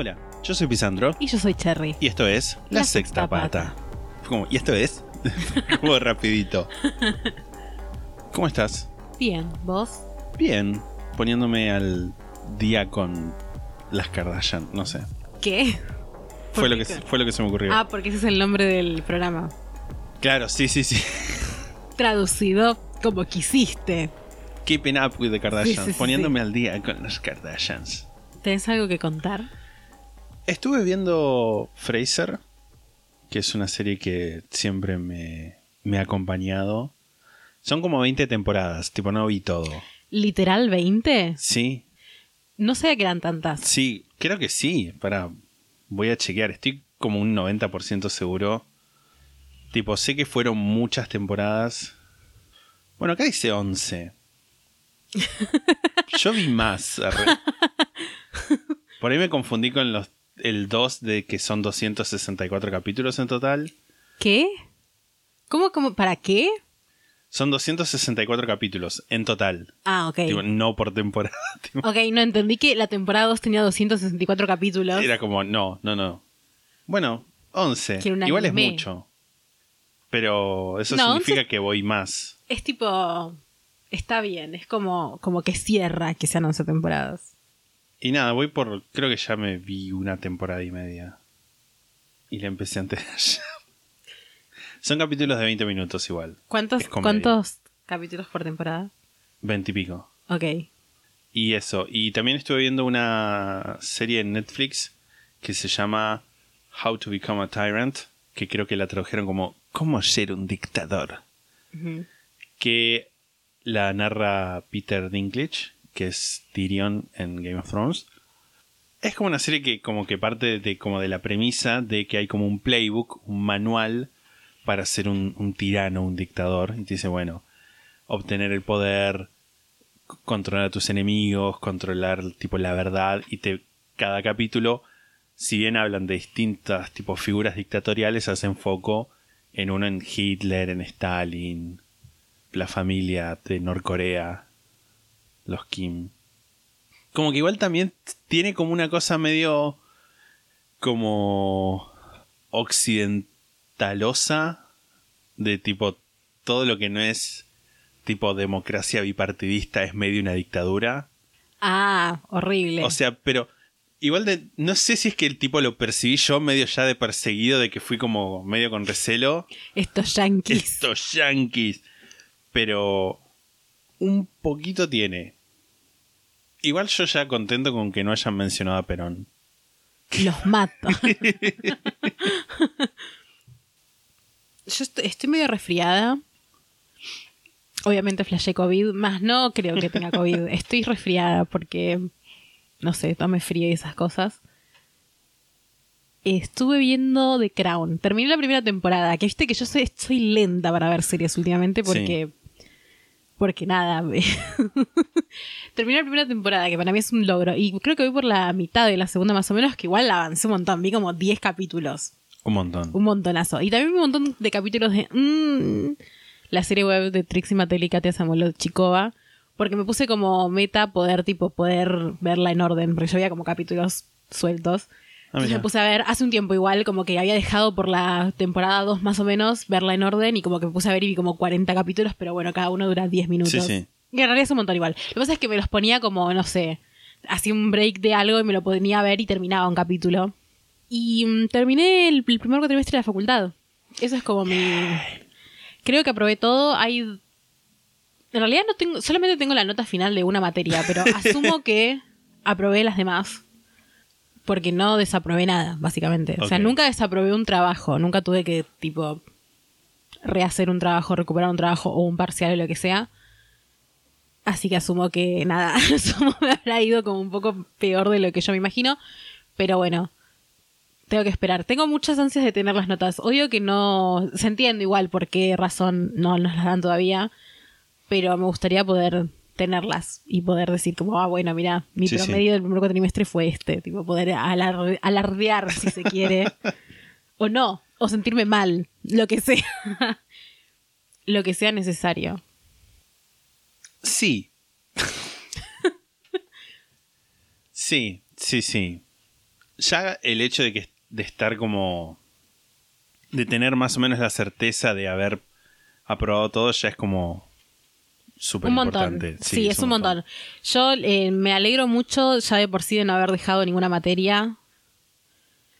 Hola, yo soy Pisandro Y yo soy Cherry. y esto es La, La Sexta Sexta Pata. Como, y esto es como rapidito. ¿Cómo estás? Bien, ¿vos? Bien, poniéndome al día con las Kardashian, no sé. ¿Qué? Fue ¿Por lo, que, fue lo que se me ocurrió. Ah, porque ese es el nombre del programa. Claro, sí, sí, sí. Traducido como quisiste. Keeping up with the Kardashians. Sí, sí, sí, poniéndome al día con las Kardashians. ¿Tenés algo que contar? Estuve viendo Fraser, que es una serie que siempre me, me ha acompañado. Son como 20 temporadas, tipo no vi todo. ¿Literal 20? Sí, No sé que eran tantas. sí, creo que sí. Para, voy a chequear, estoy como un 90% seguro. Tipo, sé que fueron muchas temporadas. Bueno, acá dice 11. Yo vi más. Por ahí me confundí con los el 2 de que son 264 capítulos en total. ¿Qué? ¿Cómo, cómo? ¿Para qué? Son 264 capítulos en total. Ah, ok. Tipo, no por temporada. tipo, Ok, no entendí que la temporada 2 tenía 264 capítulos. Era como, no, no, no. Bueno, 11. Que era un Igual es mucho. Pero eso No, significa 11 que voy más. Es tipo. Está bien, es como, como que cierra que sean 11 temporadas. Y nada, voy por. Creo que ya me vi una temporada y media. Y la empecé antes de ayer. Son capítulos de 20 minutos igual. ¿Cuántos. ¿Cuántos capítulos por temporada? 20 y pico. Ok. Y eso. Y también estuve viendo una serie en Netflix que se llama How to Become a Tyrant. Que creo que la tradujeron como ¿Cómo ser un dictador? Que la narra Peter Dinklage, que es Tyrion en Game of Thrones. Es como una serie que como que parte de como de la premisa de que hay como un playbook, un manual para ser un, un tirano, un dictador. Y te dice, bueno, obtener el poder, controlar a tus enemigos, controlar tipo la verdad. Y te, cada capítulo, si bien hablan de distintas tipo figuras dictatoriales, hacen foco en uno en Hitler, en Stalin, la familia de Norcorea, los Kim. Como que igual también tiene como una cosa medio como occidentalosa de tipo todo lo que no es tipo democracia bipartidista es medio una dictadura. Ah, horrible. O sea, pero igual de no sé si es que el tipo lo percibí yo medio ya de perseguido de que fui como medio con recelo Estos yankees. estos yankees. Pero un poquito tiene. Igual yo ya contento con que no hayan mencionado a Perón. Los mato. Yo estoy, estoy medio resfriada. Obviamente flashé COVID, más no creo que tenga COVID. Estoy resfriada porque, no sé, tome frío y esas cosas. Estuve viendo The Crown. Terminé la primera temporada, que viste que yo soy, soy lenta para ver series últimamente porque... Porque nada, terminé la primera temporada, que para mí es un logro. Y creo que voy por la mitad de la segunda más o menos, que igual avancé un montón. Vi como 10 capítulos. Un montón. Un montonazo. Y también un montón de capítulos de... mm, la serie web de Trixie Mattel y Katia. Porque me puse como meta poder, tipo, poder verla en orden. Porque yo veía como capítulos sueltos. Ah, Entonces me puse a ver hace un tiempo igual, como que había dejado por la temporada 2 más o menos, verla en orden y como que me puse a ver y vi como 40 capítulos, pero bueno, cada uno dura 10 minutos. Sí, sí. Y en realidad es un montón igual. Lo que pasa es que me los ponía como, no sé, hacía un break de algo y me lo ponía a ver y terminaba un capítulo. Y mm, terminé el, el primer cuatrimestre de la facultad. Eso es como mi... Creo que aprobé todo. Hay... En realidad no tengo, solamente tengo la nota final de una materia, pero asumo que aprobé las demás. Porque no desaprobé nada, básicamente. O sea, Ok. nunca desaprobé un trabajo. Nunca tuve que, tipo, rehacer un trabajo, recuperar un trabajo o un parcial o lo que sea. Así que asumo que nada, asumo me habrá ido como un poco peor de lo que yo me imagino. Pero bueno, tengo que esperar. Tengo muchas ansias de tener las notas. Obvio que no se entiende igual por qué razón no nos las dan todavía. Pero me gustaría poder tenerlas y poder decir como, ah, bueno, mira, mi Sí, sí. promedio del primer cuatrimestre fue este. Tipo, poder alar- alardear si se quiere. o no, o sentirme mal, lo que sea. lo que sea necesario. Sí. sí, sí, sí. Ya el hecho de que de estar como de tener más o menos la certeza de haber aprobado todo ya es como súper Un montón. importante. Sí, es un montón. Yo eh, me alegro mucho ya de por sí de no haber dejado ninguna materia.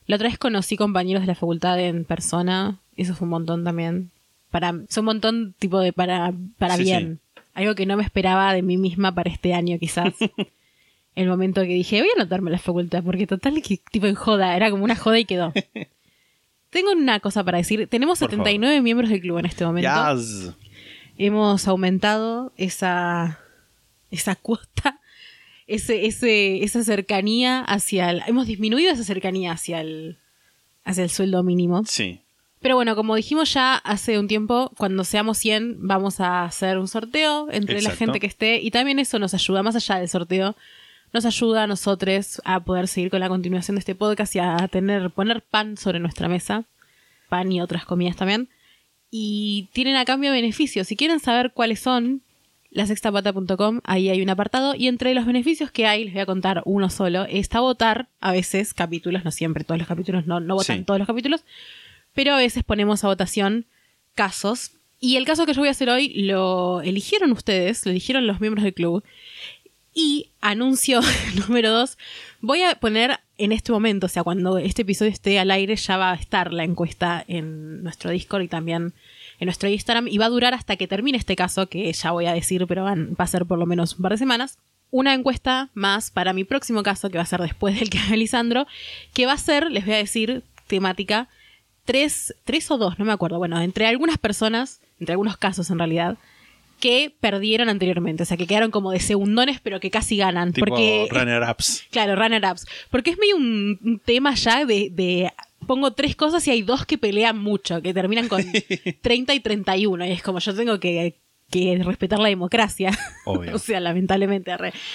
La otra vez conocí compañeros de la facultad en persona. Eso fue un montón también. Para, es un montón tipo de para, para Sí, bien. Algo que no me esperaba de mí misma para este año, quizás. El momento que dije, voy a anotarme la facultad, porque total que tipo en joda, era como una joda y quedó. Tengo una cosa para decir. Tenemos Por 79 miembros del club en este momento Yes. hemos aumentado esa, esa cuota, ese, ese, esa cercanía hacia el, hemos disminuido esa cercanía hacia el, hacia el sueldo mínimo. Sí. Pero bueno, como dijimos ya hace un tiempo, cuando seamos 100 vamos a hacer un sorteo entre la Exacto. gente que esté y también eso nos ayuda, más allá del sorteo, nos ayuda a nosotros a poder seguir con la continuación de este podcast y a tener, poner pan sobre nuestra mesa, pan y otras comidas también. Y tienen a cambio beneficios. Si quieren saber cuáles son, lasextapata.com, ahí hay un apartado. Y entre los beneficios que hay, les voy a contar uno solo, está votar a veces capítulos, no siempre, todos los capítulos, no, no votan Sí. todos los capítulos, pero a veces ponemos a votación casos. Y el caso que yo voy a hacer hoy lo eligieron ustedes, lo eligieron los miembros del club. Y anuncio número dos, voy a poner en este momento, o sea, cuando este episodio esté al aire, ya va a estar la encuesta en nuestro Discord y también en nuestro Instagram. Y va a durar hasta que termine este caso, que ya voy a decir, pero va a ser por lo menos un par de semanas. Una encuesta más para mi próximo caso, que va a ser después del que haga Lisandro, que va a ser, les voy a decir, temática, tres, tres o dos, no me acuerdo. Bueno, entre algunas personas, entre algunos casos en realidad, que perdieron anteriormente. O sea, que quedaron como de segundones, pero que casi ganan. Tipo porque runner-ups. Claro, runner-ups. Porque es medio un, un tema ya de, de- Pongo tres cosas y hay dos que pelean mucho, que terminan con 30 y 31. Y es como yo tengo que, que respetar la democracia. Obvio. o sea, lamentablemente.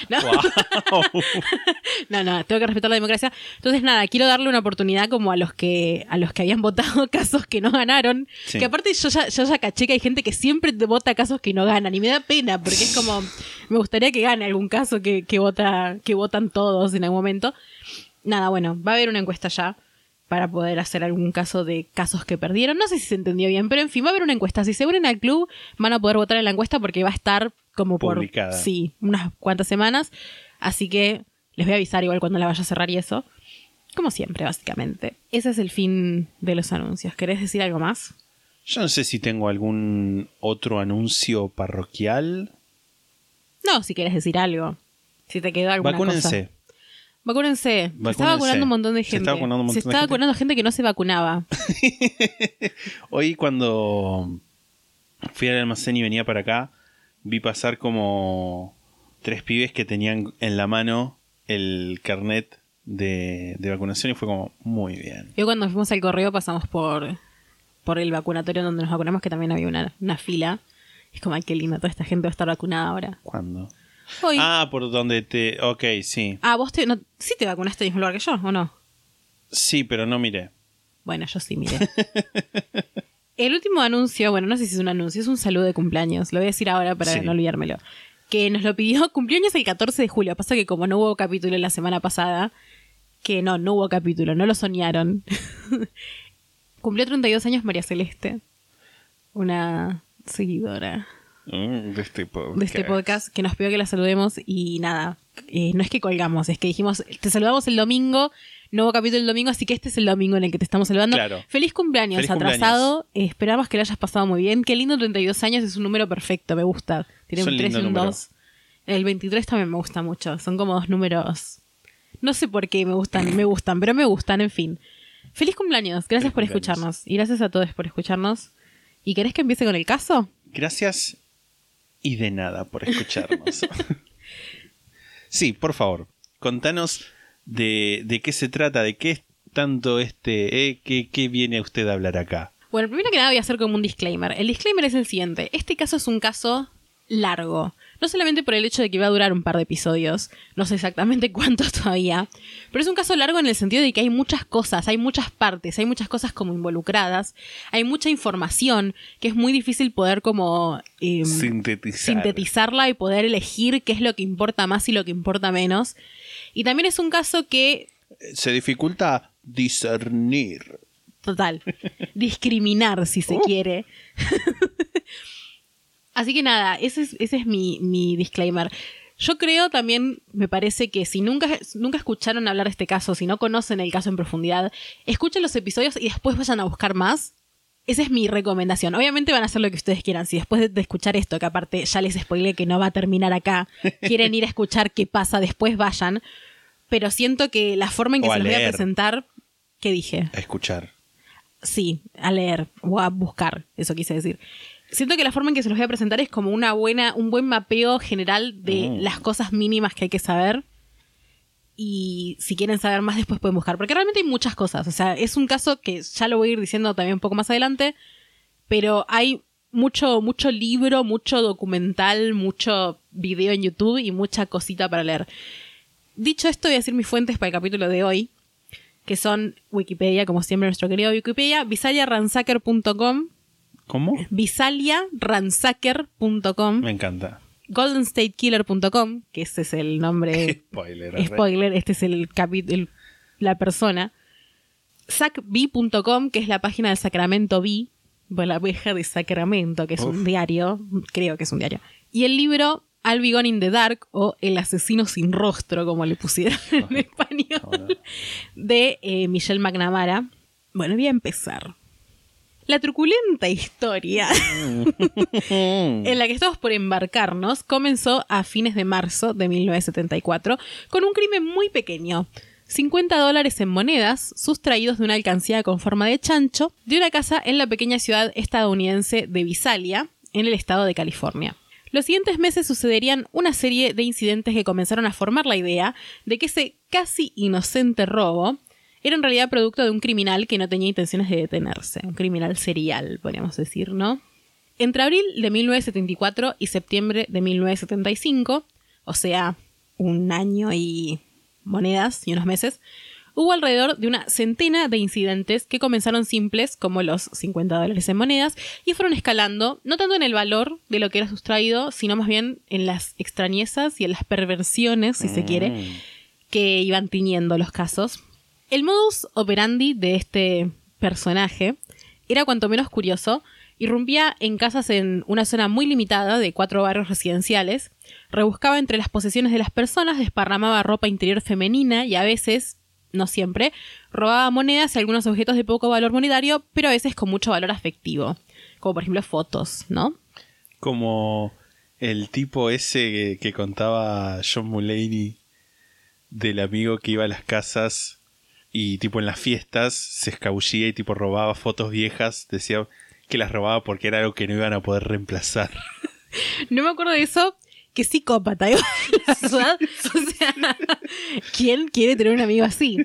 No, Wow. no, no, tengo que respetar la democracia. Entonces, nada, quiero darle una oportunidad como a los que, a los que habían votado casos que no ganaron. Sí. Que aparte yo ya, yo ya caché que hay gente que siempre vota casos que no ganan. Y me da pena, porque es como. Me gustaría que gane algún caso que, que vota, que votan todos en algún momento. Nada, bueno, va a haber una encuesta ya para poder hacer algún caso de casos que perdieron. No sé si se entendió bien, pero en fin, va a haber una encuesta. Si se unen al club, van a poder votar en la encuesta porque va a estar como por Publicada. sí, unas cuantas semanas. Así que les voy a avisar igual cuando la vaya a cerrar y eso. Como siempre, básicamente. Ese es el fin de los anuncios. ¿Querés decir algo más? Yo no sé si tengo algún otro anuncio parroquial. No, si querés decir algo. Si te quedó alguna cosa. Vacúnense. Vacúnense. Se está vacunando un montón de Se gente. está vacunando un montón Se de está gente. vacunando gente que no se vacunaba. Hoy cuando fui al almacén y venía para acá, vi pasar como tres pibes que tenían en la mano el carnet de, de vacunación y fue como muy bien. Yo cuando fuimos al correo pasamos por, por el vacunatorio donde nos vacunamos, que también había una, una fila. Es como, ay, qué lindo, toda esta gente va a estar vacunada ahora. ¿Cuándo? Hoy. Ah, Ah, por donde te... Ok, sí. vos te, no, sí te vacunaste en el mismo lugar que yo, ¿o no? Sí, pero no miré. Bueno, yo sí, mire. El último anuncio, bueno, no sé si es un anuncio, es un saludo de cumpleaños. Lo voy a decir ahora para Sí. no olvidármelo. Que nos lo pidió, cumpleaños el 14 de julio. Pasa que como no hubo capítulo la semana pasada, que no, no hubo capítulo, no lo soñaron. Cumplió 32 años María Celeste, una seguidora De este podcast. de este podcast que nos pidió que la saludemos y nada, eh, no es que colgamos, es que dijimos, te saludamos el domingo, nuevo capítulo el domingo, así que este es el domingo en el que te estamos saludando. Claro. Feliz cumpleaños, Feliz atrasado, Eh, esperamos que lo hayas pasado muy bien, qué lindo 32 años, es un número perfecto, me gusta. Tiene un un 3 y un número. 2. El 23 también me gusta mucho, son como dos números, no sé por qué me gustan, me gustan, pero me gustan, en fin. Feliz cumpleaños, gracias Feliz por cumpleaños. escucharnos y gracias a todos por escucharnos. ¿Y querés que empiece con el caso? Gracias Y de nada por escucharnos. sí, por favor, contanos de, de qué se trata, de qué es tanto este, eh, qué, qué viene usted a hablar acá. Bueno, primero que nada voy a hacer como un disclaimer. El disclaimer es el siguiente. Este caso es un caso largo. No solamente por el hecho de que va a durar un par de episodios, no sé exactamente cuántos todavía, pero es un caso largo en el sentido de que hay muchas cosas, hay muchas partes, hay muchas cosas como involucradas, hay mucha información que es muy difícil poder como eh, Sintetizar. sintetizarla y poder elegir qué es lo que importa más y lo que importa menos. Y también es un caso que Se dificulta discernir. Total. Discriminar, si se quiere. Así que nada, ese es, ese es mi, mi disclaimer. Yo creo también, me parece que si nunca, nunca escucharon hablar de este caso, si no conocen el caso en profundidad, escuchen los episodios y después vayan a buscar más. Esa es mi recomendación. Obviamente van a hacer lo que ustedes quieran. Si después de, escuchar esto, que aparte ya les spoilé que no va a terminar acá, quieren ir a escuchar qué pasa después, vayan. Pero siento que la forma en que O se los voy a presentar, ¿qué dije? A escuchar. Sí, a leer o a buscar, eso quise decir. Siento que la forma en que se los voy a presentar es como una buena, un buen mapeo general de Mm. las cosas mínimas que hay que saber. Y si quieren saber más, después pueden buscar. Porque realmente hay muchas cosas. O sea, es un caso que ya lo voy a ir diciendo también un poco más adelante. Pero hay mucho, mucho libro, mucho documental, mucho video en YouTube y mucha cosita para leer. Dicho esto, voy a decir mis fuentes para el capítulo de hoy que son Wikipedia, como siempre nuestro querido Wikipedia, visaliaransacker.com, ¿Cómo? visaliaransacker.com, Me encanta. goldenstatekiller.com, que ese es el nombre, Spoiler. spoiler, este es el capítulo, la persona, sacb.com, que es la página del Sacramento B, la abeja de Sacramento, que es un diario, creo que es un diario, y el libro Gone in the Dark, o El asesino sin rostro, como le pusieron en español de eh, Michelle McNamara. Bueno, voy a empezar. La truculenta historia en la que estamos por embarcarnos comenzó a fines de marzo de 1974 con un crimen muy pequeño. 50 dólares en monedas sustraídos de una alcancía con forma de chancho de una casa en la pequeña ciudad estadounidense de Visalia, en el estado de California. Los siguientes meses sucederían una serie de incidentes que comenzaron a formar la idea de que ese casi inocente robo era en realidad producto de un criminal que no tenía intenciones de detenerse, un criminal serial, podríamos decir, ¿no? Entre abril de 1974 y septiembre de 1975, o sea, un año y monedas y unos meses, hubo alrededor de una centena de incidentes que comenzaron simples, como los 50 dólares en monedas, y fueron escalando, no tanto en el valor de lo que era sustraído, sino más bien en las extrañezas y en las perversiones, si se quiere, que iban tiñendo los casos. El modus operandi de este personaje era cuanto menos curioso. Irrumpía en casas en una zona muy limitada de cuatro barrios residenciales, rebuscaba entre las posesiones de las personas, desparramaba ropa interior femenina y a veces, no siempre, robaba monedas y algunos objetos de poco valor monetario, pero a veces con mucho valor afectivo, como por ejemplo fotos, ¿no? Como el tipo ese que, contaba John Mulaney del amigo que iba a las casas y tipo en las fiestas se escabullía y tipo robaba fotos viejas, decía que las robaba porque era algo que no iban a poder reemplazar. No me acuerdo de eso. Qué psicópata, igual, la verdad. O sea, ¿quién quiere tener un amigo así?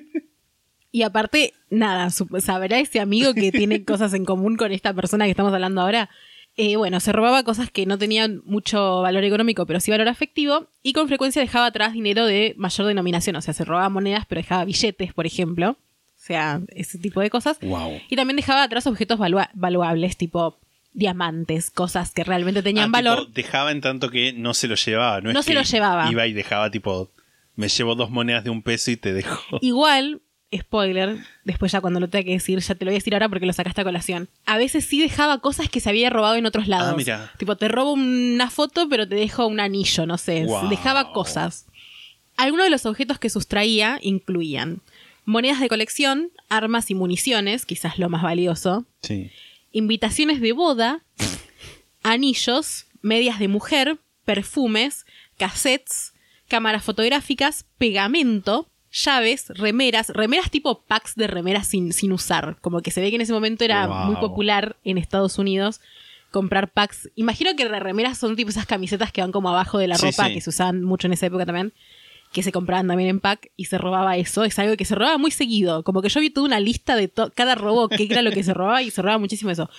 Y aparte, nada, sabrá ese amigo que tiene cosas en común con esta persona que estamos hablando ahora. Eh, bueno, se robaba cosas que no tenían mucho valor económico, pero sí valor afectivo, y con frecuencia dejaba atrás dinero de mayor denominación. O sea, se robaba monedas, pero dejaba billetes, por ejemplo. O sea, ese tipo de cosas. Wow. Y también dejaba atrás objetos valua- valuables, tipo diamantes, cosas que realmente tenían Ah, valor. tipo, dejaba en tanto que no se lo llevaba. No, No es se que lo llevaba. Iba y dejaba tipo, me llevo dos monedas de un peso y te dejo. Igual, spoiler, después ya cuando lo tenga que decir, ya te lo voy a decir ahora porque lo sacaste a colación. A veces sí dejaba cosas que se había robado en otros lados. Ah, mira. Tipo, te robo una foto, pero te dejo un anillo, no sé. Wow. Dejaba cosas. Algunos de los objetos que sustraía incluían monedas de colección, armas y municiones, quizás lo más valioso, Sí. invitaciones de boda, anillos, medias de mujer, perfumes, cassettes, cámaras fotográficas, pegamento, llaves, remeras, remeras tipo packs de remeras sin, sin usar, como que se ve que en ese momento era Wow. muy popular en Estados Unidos comprar packs. Imagino que las remeras son tipo esas camisetas que van como abajo de la Sí, ropa, sí. que se usaban mucho en esa época también, que se compraban también en pack y se robaba eso. Es algo que se robaba muy seguido. Como que yo vi toda una lista de cada robo, qué era lo que se robaba y se robaba muchísimo eso.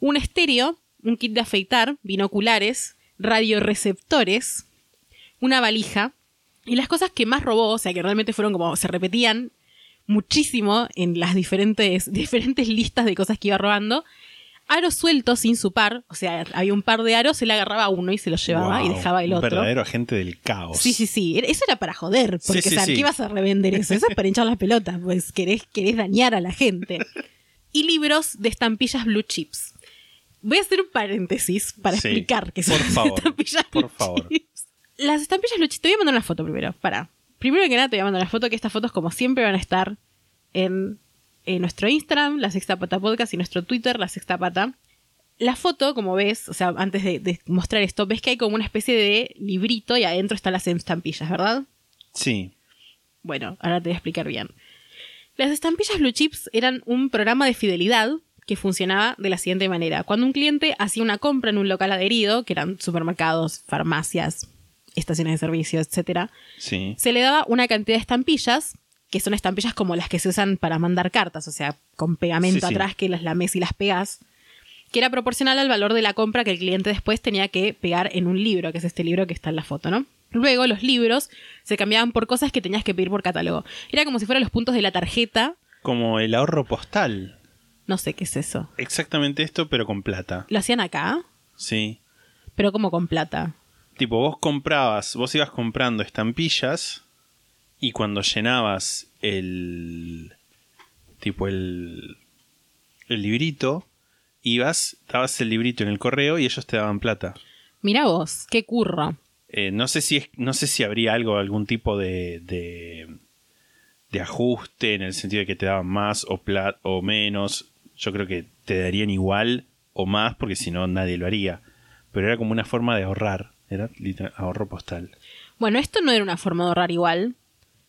Un estéreo, un kit de afeitar, binoculares, radioreceptores, una valija y las cosas que más robó, o sea, que realmente fueron como se repetían muchísimo en las diferentes, diferentes listas de cosas que iba robando. Aros sueltos sin su par, o sea, había un par de aros, él agarraba uno y se lo llevaba y dejaba el un otro. verdadero agente del caos. Sí, sí, sí. Eso era para joder. Porque, Sí, sí, o sea, sí. ¿qué ibas a revender eso? Eso es para hinchar las pelotas. Pues querés, querés dañar a la gente. Y libros de estampillas blue chips. Voy a hacer un paréntesis para explicar qué son por favor, estampillas por blue favor. chips. Las estampillas blue chips. Te voy a mandar una foto primero. Para. Primero que nada te voy a mandar la foto, que estas fotos como siempre van a estar en, en nuestro Instagram, la Sexta Pata Podcast, y nuestro Twitter, la Sexta Pata. La foto, como ves, o sea, antes de, de mostrar esto, ves que hay como una especie de librito y adentro están las estampillas, ¿verdad? Sí. Bueno, ahora te voy a explicar bien. Las estampillas Blue Chips eran un programa de fidelidad que funcionaba de la siguiente manera. Cuando un cliente hacía una compra en un local adherido, que eran supermercados, farmacias, estaciones de servicio, etc., Sí. se le daba una cantidad de estampillas, que son estampillas como las que se usan para mandar cartas, o sea, con pegamento Sí, sí. atrás que las lames y las pegas, que era proporcional al valor de la compra que el cliente después tenía que pegar en un libro, que es este libro que está en la foto, ¿no? Luego los libros se cambiaban por cosas que tenías que pedir por catálogo. Era como si fueran los puntos de la tarjeta. Como el ahorro postal. No sé qué es eso. Exactamente esto, pero con plata. Lo hacían acá, Sí. pero como con plata. Tipo, vos comprabas, vos ibas comprando estampillas y cuando llenabas el. Tipo, el. El librito, ibas, dabas el librito en el correo y ellos te daban plata. Mira vos, qué curro. Eh, no sé si es, no sé si habría algo, algún tipo de, de, de ajuste en el sentido de que te daban más o plat, o menos. Yo creo que te darían igual o más porque si no nadie lo haría. Pero era como una forma de ahorrar. Era literal- ahorro postal. Bueno, esto no era una forma de ahorrar igual.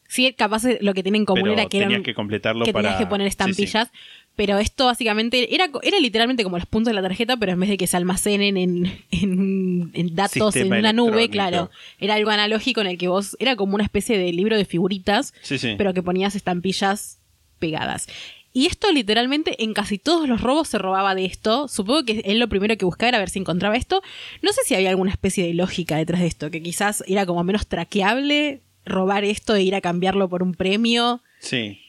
Sí, capaz lo que tienen en común Pero era que eran que completarlo que para... tenías que poner Sí, sí. estampillas. Pero esto básicamente era, era literalmente como los puntos de la tarjeta, pero en vez de que se almacenen en, en, en datos Sistema en una nube, claro, era algo analógico en el que vos, era como una especie de libro de figuritas, Sí, sí. pero que ponías estampillas pegadas. Y esto literalmente en casi todos los robos se robaba de esto. Supongo que él lo primero que buscaba era ver si encontraba esto. No sé si había alguna especie de lógica detrás de esto, que quizás era como menos traqueable robar esto e ir a cambiarlo por un premio. Sí.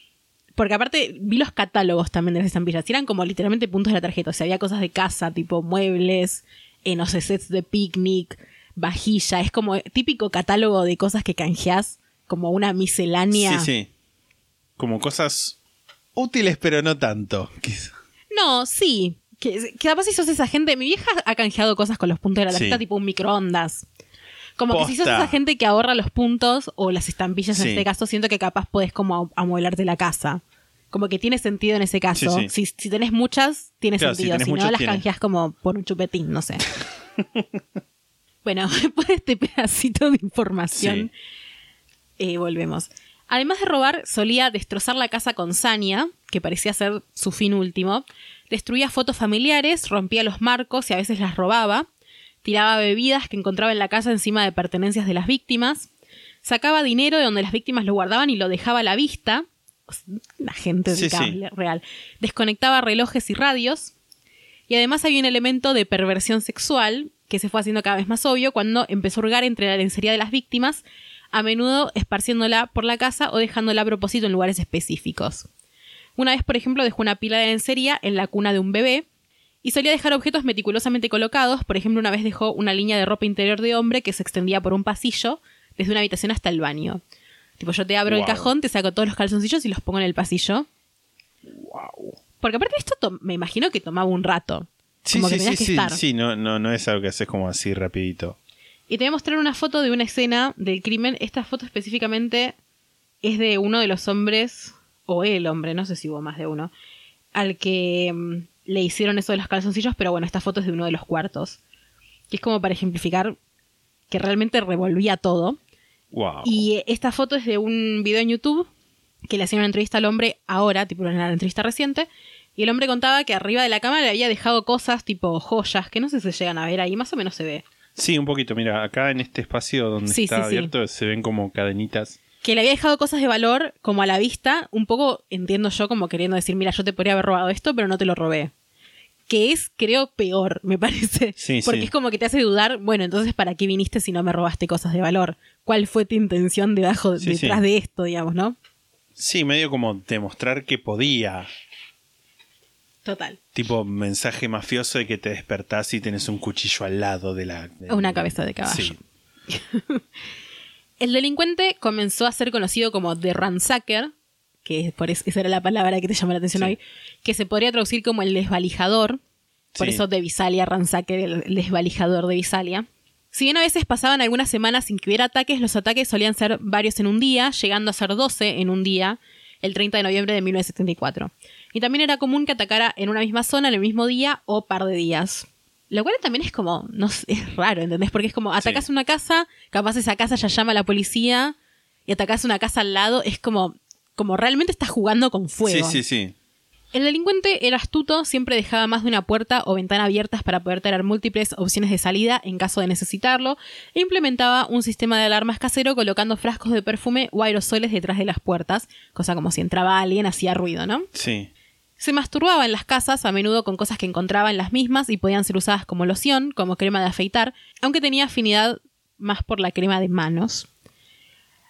Porque aparte vi los catálogos también de las estampillas. y Eran como literalmente puntos de la tarjeta. O sea, había cosas de casa, tipo muebles, eh, no sé, sets de picnic, vajilla. Es como típico catálogo de cosas que canjeás, como una miscelánea. Sí, sí. Como cosas útiles, pero no tanto. Quizá. No, sí. Que, que capaz si sos esa gente. Mi vieja ha canjeado cosas con los puntos de la tarjeta, Sí. tipo un microondas. Como que si sos esa gente que ahorra los puntos o las estampillas en Sí. este caso, siento que capaz podés como amueblarte la casa. Como que tiene sentido en ese caso. Sí. Si, si tenés muchas, tiene Claro, sentido. Si, no, las tiene. canjeás como por un chupetín, no sé. bueno, después de este pedacito de información, eh, volvemos. Además de robar, solía destrozar la casa con saña, que parecía ser su fin último. Destruía fotos familiares, rompía los marcos y a veces las robaba. Tiraba bebidas que encontraba en la casa encima de pertenencias de las víctimas. Sacaba dinero de donde las víctimas lo guardaban y lo dejaba a la vista. Una gente Sí, sí. dedicable, real. Desconectaba relojes y radios. Y además había un elemento de perversión sexual que se fue haciendo cada vez más obvio cuando empezó a hurgar entre la lencería de las víctimas, a menudo esparciéndola por la casa o dejándola a propósito en lugares específicos. Una vez, por ejemplo, dejó una pila de lencería en la cuna de un bebé y solía dejar objetos meticulosamente colocados. Por ejemplo, una vez dejó una línea de ropa interior de hombre que se extendía por un pasillo desde una habitación hasta el baño. Tipo, yo te abro el Wow. cajón, te saco todos los calzoncillos y los pongo en el pasillo. Porque aparte de esto, to- me imagino que tomaba un rato. Sí, Como sí, sí, que sí, estar. sí, no, no, no es algo que haces como así rapidito. Y te voy a mostrar una foto de una escena del crimen. Esta foto específicamente es de uno de los hombres, o el hombre, no sé si hubo más de uno, al que mm, le hicieron eso de los calzoncillos, pero bueno, esta foto es de uno de los cuartos. Que es como para ejemplificar que realmente revolvía todo. Wow. Y esta foto es de un video en YouTube que le hacían una entrevista al hombre ahora, tipo una entrevista reciente, Y el hombre contaba que arriba de la cama le había dejado cosas tipo joyas, que no sé si se llegan a ver ahí, más o menos se ve. Sí, un poquito. Mira, acá en este espacio donde Sí, está sí, sí. abierto se ven como cadenitas. Que le había dejado cosas de valor como a la vista, un poco entiendo yo como queriendo decir, mira, yo te podría haber robado esto, pero no te lo robé. Que es, creo, peor, me parece. Sí, Porque es como que te hace dudar, bueno, entonces, ¿para qué viniste si no me robaste cosas de valor? ¿Cuál fue tu intención debajo, detrás de esto, digamos, no? Sí, medio como demostrar que podía. Total. Tipo mensaje mafioso de que te despertás y tenés un cuchillo al lado de la... de- Una cabeza de caballo. Sí. El delincuente comenzó a ser conocido como The Ransacker, que por eso, esa era la palabra que te llamó la atención Sí. hoy, que se podría traducir como el desvalijador, por Sí. eso de Visalia, Ransacker, el desvalijador de Visalia. Si bien a veces pasaban algunas semanas sin que hubiera ataques, los ataques solían ser varios en un día, llegando a ser 12 en un día, el 30 de noviembre de 1974. Y también era común que atacara en una misma zona en el mismo día o par de días. Lo cual también es como, no sé, es raro, ¿entendés? Porque es como, atacas Sí. una casa, capaz esa casa ya llama a la policía, y atacas una casa al lado, es como, como realmente estás jugando con fuego. Sí, sí, sí. El delincuente era astuto, siempre dejaba más de una puerta o ventana abiertas para poder tener múltiples opciones de salida en caso de necesitarlo, e implementaba un sistema de alarmas casero colocando frascos de perfume o aerosoles detrás de las puertas, cosa como si entraba alguien hacía ruido, ¿no? Sí. Se masturbaba en las casas, a menudo con cosas que encontraba en las mismas y podían ser usadas como loción, como crema de afeitar, aunque tenía afinidad más por la crema de manos.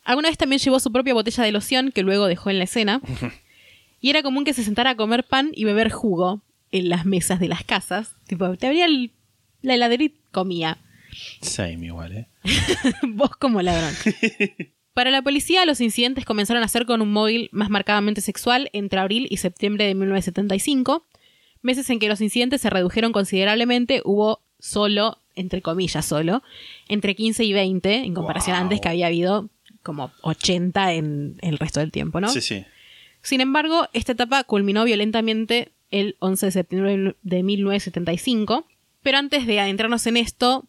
Alguna vez también llevó su propia botella de loción, que luego dejó en la escena, y era común que se sentara a comer pan y beber jugo en las mesas de las casas. Tipo, te abría el- la heladera y comía. Same igual, ¿eh? Vos como ladrón. Para la policía, los incidentes comenzaron a ser con un móvil más marcadamente sexual entre abril y septiembre de 1975. Meses en que los incidentes se redujeron considerablemente, hubo solo, entre comillas solo, entre 15 y 20, en comparación a antes que había habido como 80 en el resto del tiempo, ¿no? Sí, sí. Sin embargo, esta etapa culminó violentamente el 11 de septiembre de 1975. Pero antes de adentrarnos en esto,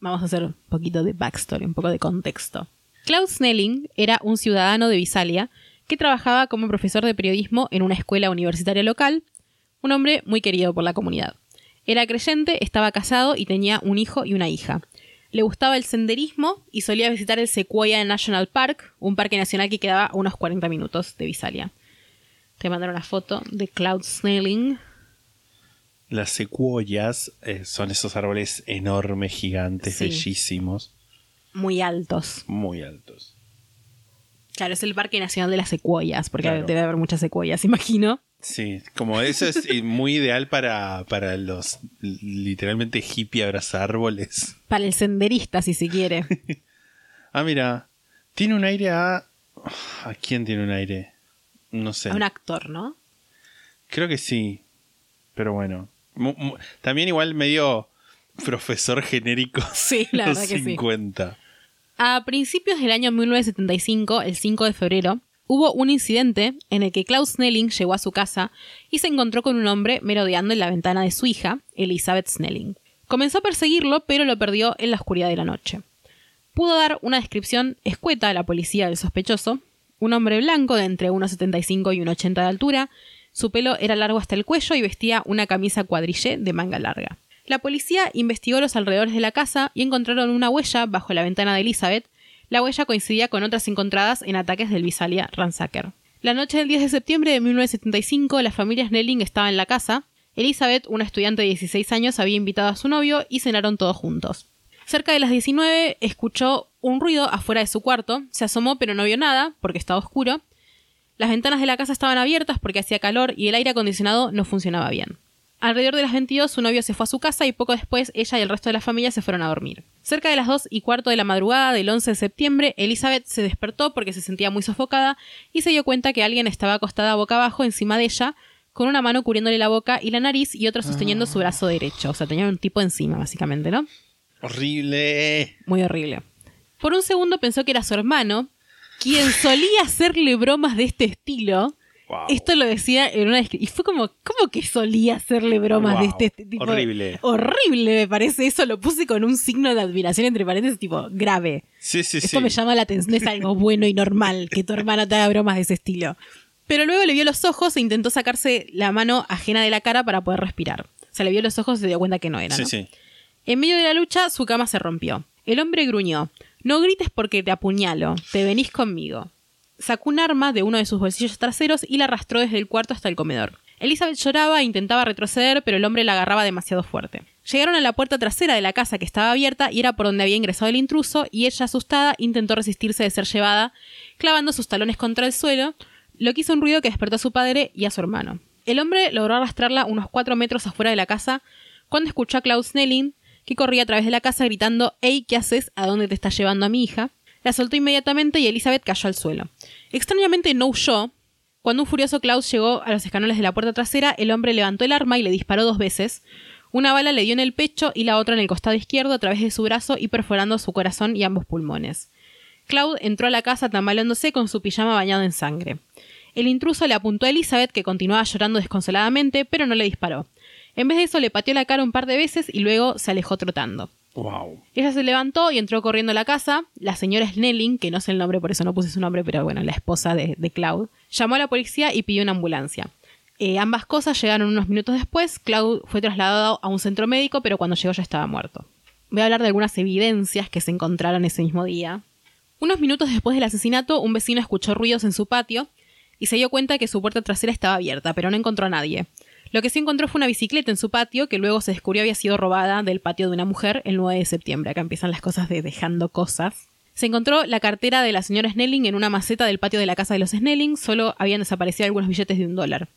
vamos a hacer un poquito de backstory, un poco de contexto. Klaus Snelling era un ciudadano de Visalia que trabajaba como profesor de periodismo en una escuela universitaria local, un hombre muy querido por la comunidad. Era creyente, estaba casado y tenía un hijo y una hija. Le gustaba el senderismo y solía visitar el Sequoia National Park, un parque nacional que quedaba a unos 40 minutos de Visalia. Te mandaron una foto de Cloud Snelling. Las secuoyas eh, son esos árboles enormes, gigantes, Sí. bellísimos, Muy altos. muy altos. Claro, es el Parque Nacional de las Secuoyas, porque Claro. debe haber muchas secuoyas, imagino. Sí, como eso es muy ideal para, para los literalmente hippie abraza árboles. Para el senderista, si se quiere. Ah, mira, tiene un aire a... ¿A quién tiene un aire? No sé. A un actor, ¿no? Creo que sí, pero bueno. También igual medio profesor genérico. Sí, la los verdad que sí. 50. A principios del año 1975, el 5 de febrero, hubo un incidente en el que Klaus Snelling llegó a su casa y se encontró con un hombre merodeando en la ventana de su hija, Elizabeth Snelling. Comenzó a perseguirlo, pero lo perdió en la oscuridad de la noche. Pudo dar una descripción escueta a la policía del sospechoso, un hombre blanco de entre 1,75 y 1,80 de altura, su pelo era largo hasta el cuello y vestía una camisa cuadrillé de manga larga. La policía investigó los alrededores de la casa y encontraron una huella bajo la ventana de Elizabeth. La huella coincidía con otras encontradas en ataques del Visalia Ransacker. La noche del 10 de septiembre de 1975, la familia Snelling estaba en la casa. Elizabeth, una estudiante de 16 años, había invitado a su novio y cenaron todos juntos. Cerca de las 19 escuchó un ruido afuera de su cuarto, se asomó pero no vio nada porque estaba oscuro. Las ventanas de la casa estaban abiertas porque hacía calor y el aire acondicionado no funcionaba bien. Alrededor de las 22 su novio se fue a su casa y poco después ella y el resto de la familia se fueron a dormir. Cerca de las 2 y cuarto de la madrugada del 11 de septiembre, Elizabeth se despertó porque se sentía muy sofocada y se dio cuenta que alguien estaba acostada boca abajo encima de ella, con una mano cubriéndole la boca y la nariz y otra sosteniendo su brazo derecho. O sea, tenía un tipo encima, básicamente, ¿no? Horrible. Muy horrible. Por un segundo pensó que era su hermano, quien solía hacerle bromas de este estilo. Wow. Esto lo decía en una descripción. Y fue como, ¿cómo que solía hacerle bromas Wow. de este, este tipo? Horrible. Horrible, me parece. Eso lo puse con un signo de admiración entre paréntesis, tipo, grave. Sí, sí, Esto sí. me llama la atención. Es algo bueno y normal que tu hermano te haga bromas de ese estilo. Pero luego le vio los ojos e intentó sacarse la mano ajena de la cara para poder respirar. O sea, le vio los ojos y se dio cuenta que no era. Sí, ¿no? sí. En medio de la lucha, su cama se rompió. El hombre gruñó. No grites porque te apuñalo. Te venís conmigo. Sacó un arma de uno de sus bolsillos traseros y la arrastró desde el cuarto hasta el comedor. Elizabeth lloraba e intentaba retroceder, pero el hombre la agarraba demasiado fuerte. Llegaron a la puerta trasera de la casa que estaba abierta y era por donde había ingresado el intruso, y ella, asustada, intentó resistirse de ser llevada, clavando sus talones contra el suelo, lo que hizo un ruido que despertó a su padre y a su hermano. El hombre logró arrastrarla unos cuatro metros afuera de la casa cuando escuchó a Klaus Snelling, que corría a través de la casa gritando Hey, ¿qué haces? ¿A dónde te estás llevando a mi hija? La soltó inmediatamente y Elizabeth cayó al suelo. Extrañamente no huyó. Cuando un furioso Klaus llegó a los escalones de la puerta trasera, el hombre levantó el arma y le disparó dos veces. Una bala le dio en el pecho y la otra en el costado izquierdo a través de su brazo y perforando su corazón y ambos pulmones. Cloud entró a la casa tambaleándose con su pijama bañado en sangre. El intruso le apuntó a Elizabeth, que continuaba llorando desconsoladamente, pero no le disparó. En vez de eso, le pateó la cara un par de veces y luego se alejó trotando. Ella se levantó y entró corriendo a la casa. La señora Snelling, que no sé el nombre, por eso no puse su nombre, pero bueno, la esposa de, de Cloud, llamó a la policía y pidió una ambulancia. Eh, ambas cosas llegaron unos minutos después. Cloud fue trasladado a un centro médico, pero cuando llegó ya estaba muerto. Voy a hablar de algunas evidencias que se encontraron ese mismo día. Unos minutos después del asesinato, un vecino escuchó ruidos en su patio y se dio cuenta que su puerta trasera estaba abierta, pero no encontró a nadie. Lo que sí encontró fue una bicicleta en su patio que luego se descubrió había sido robada del patio de una mujer el 9 de septiembre. Acá empiezan las cosas de dejando cosas. Se encontró la cartera de la señora Snelling en una maceta del patio de la casa de los Snelling, solo habían desaparecido algunos billetes de un dólar.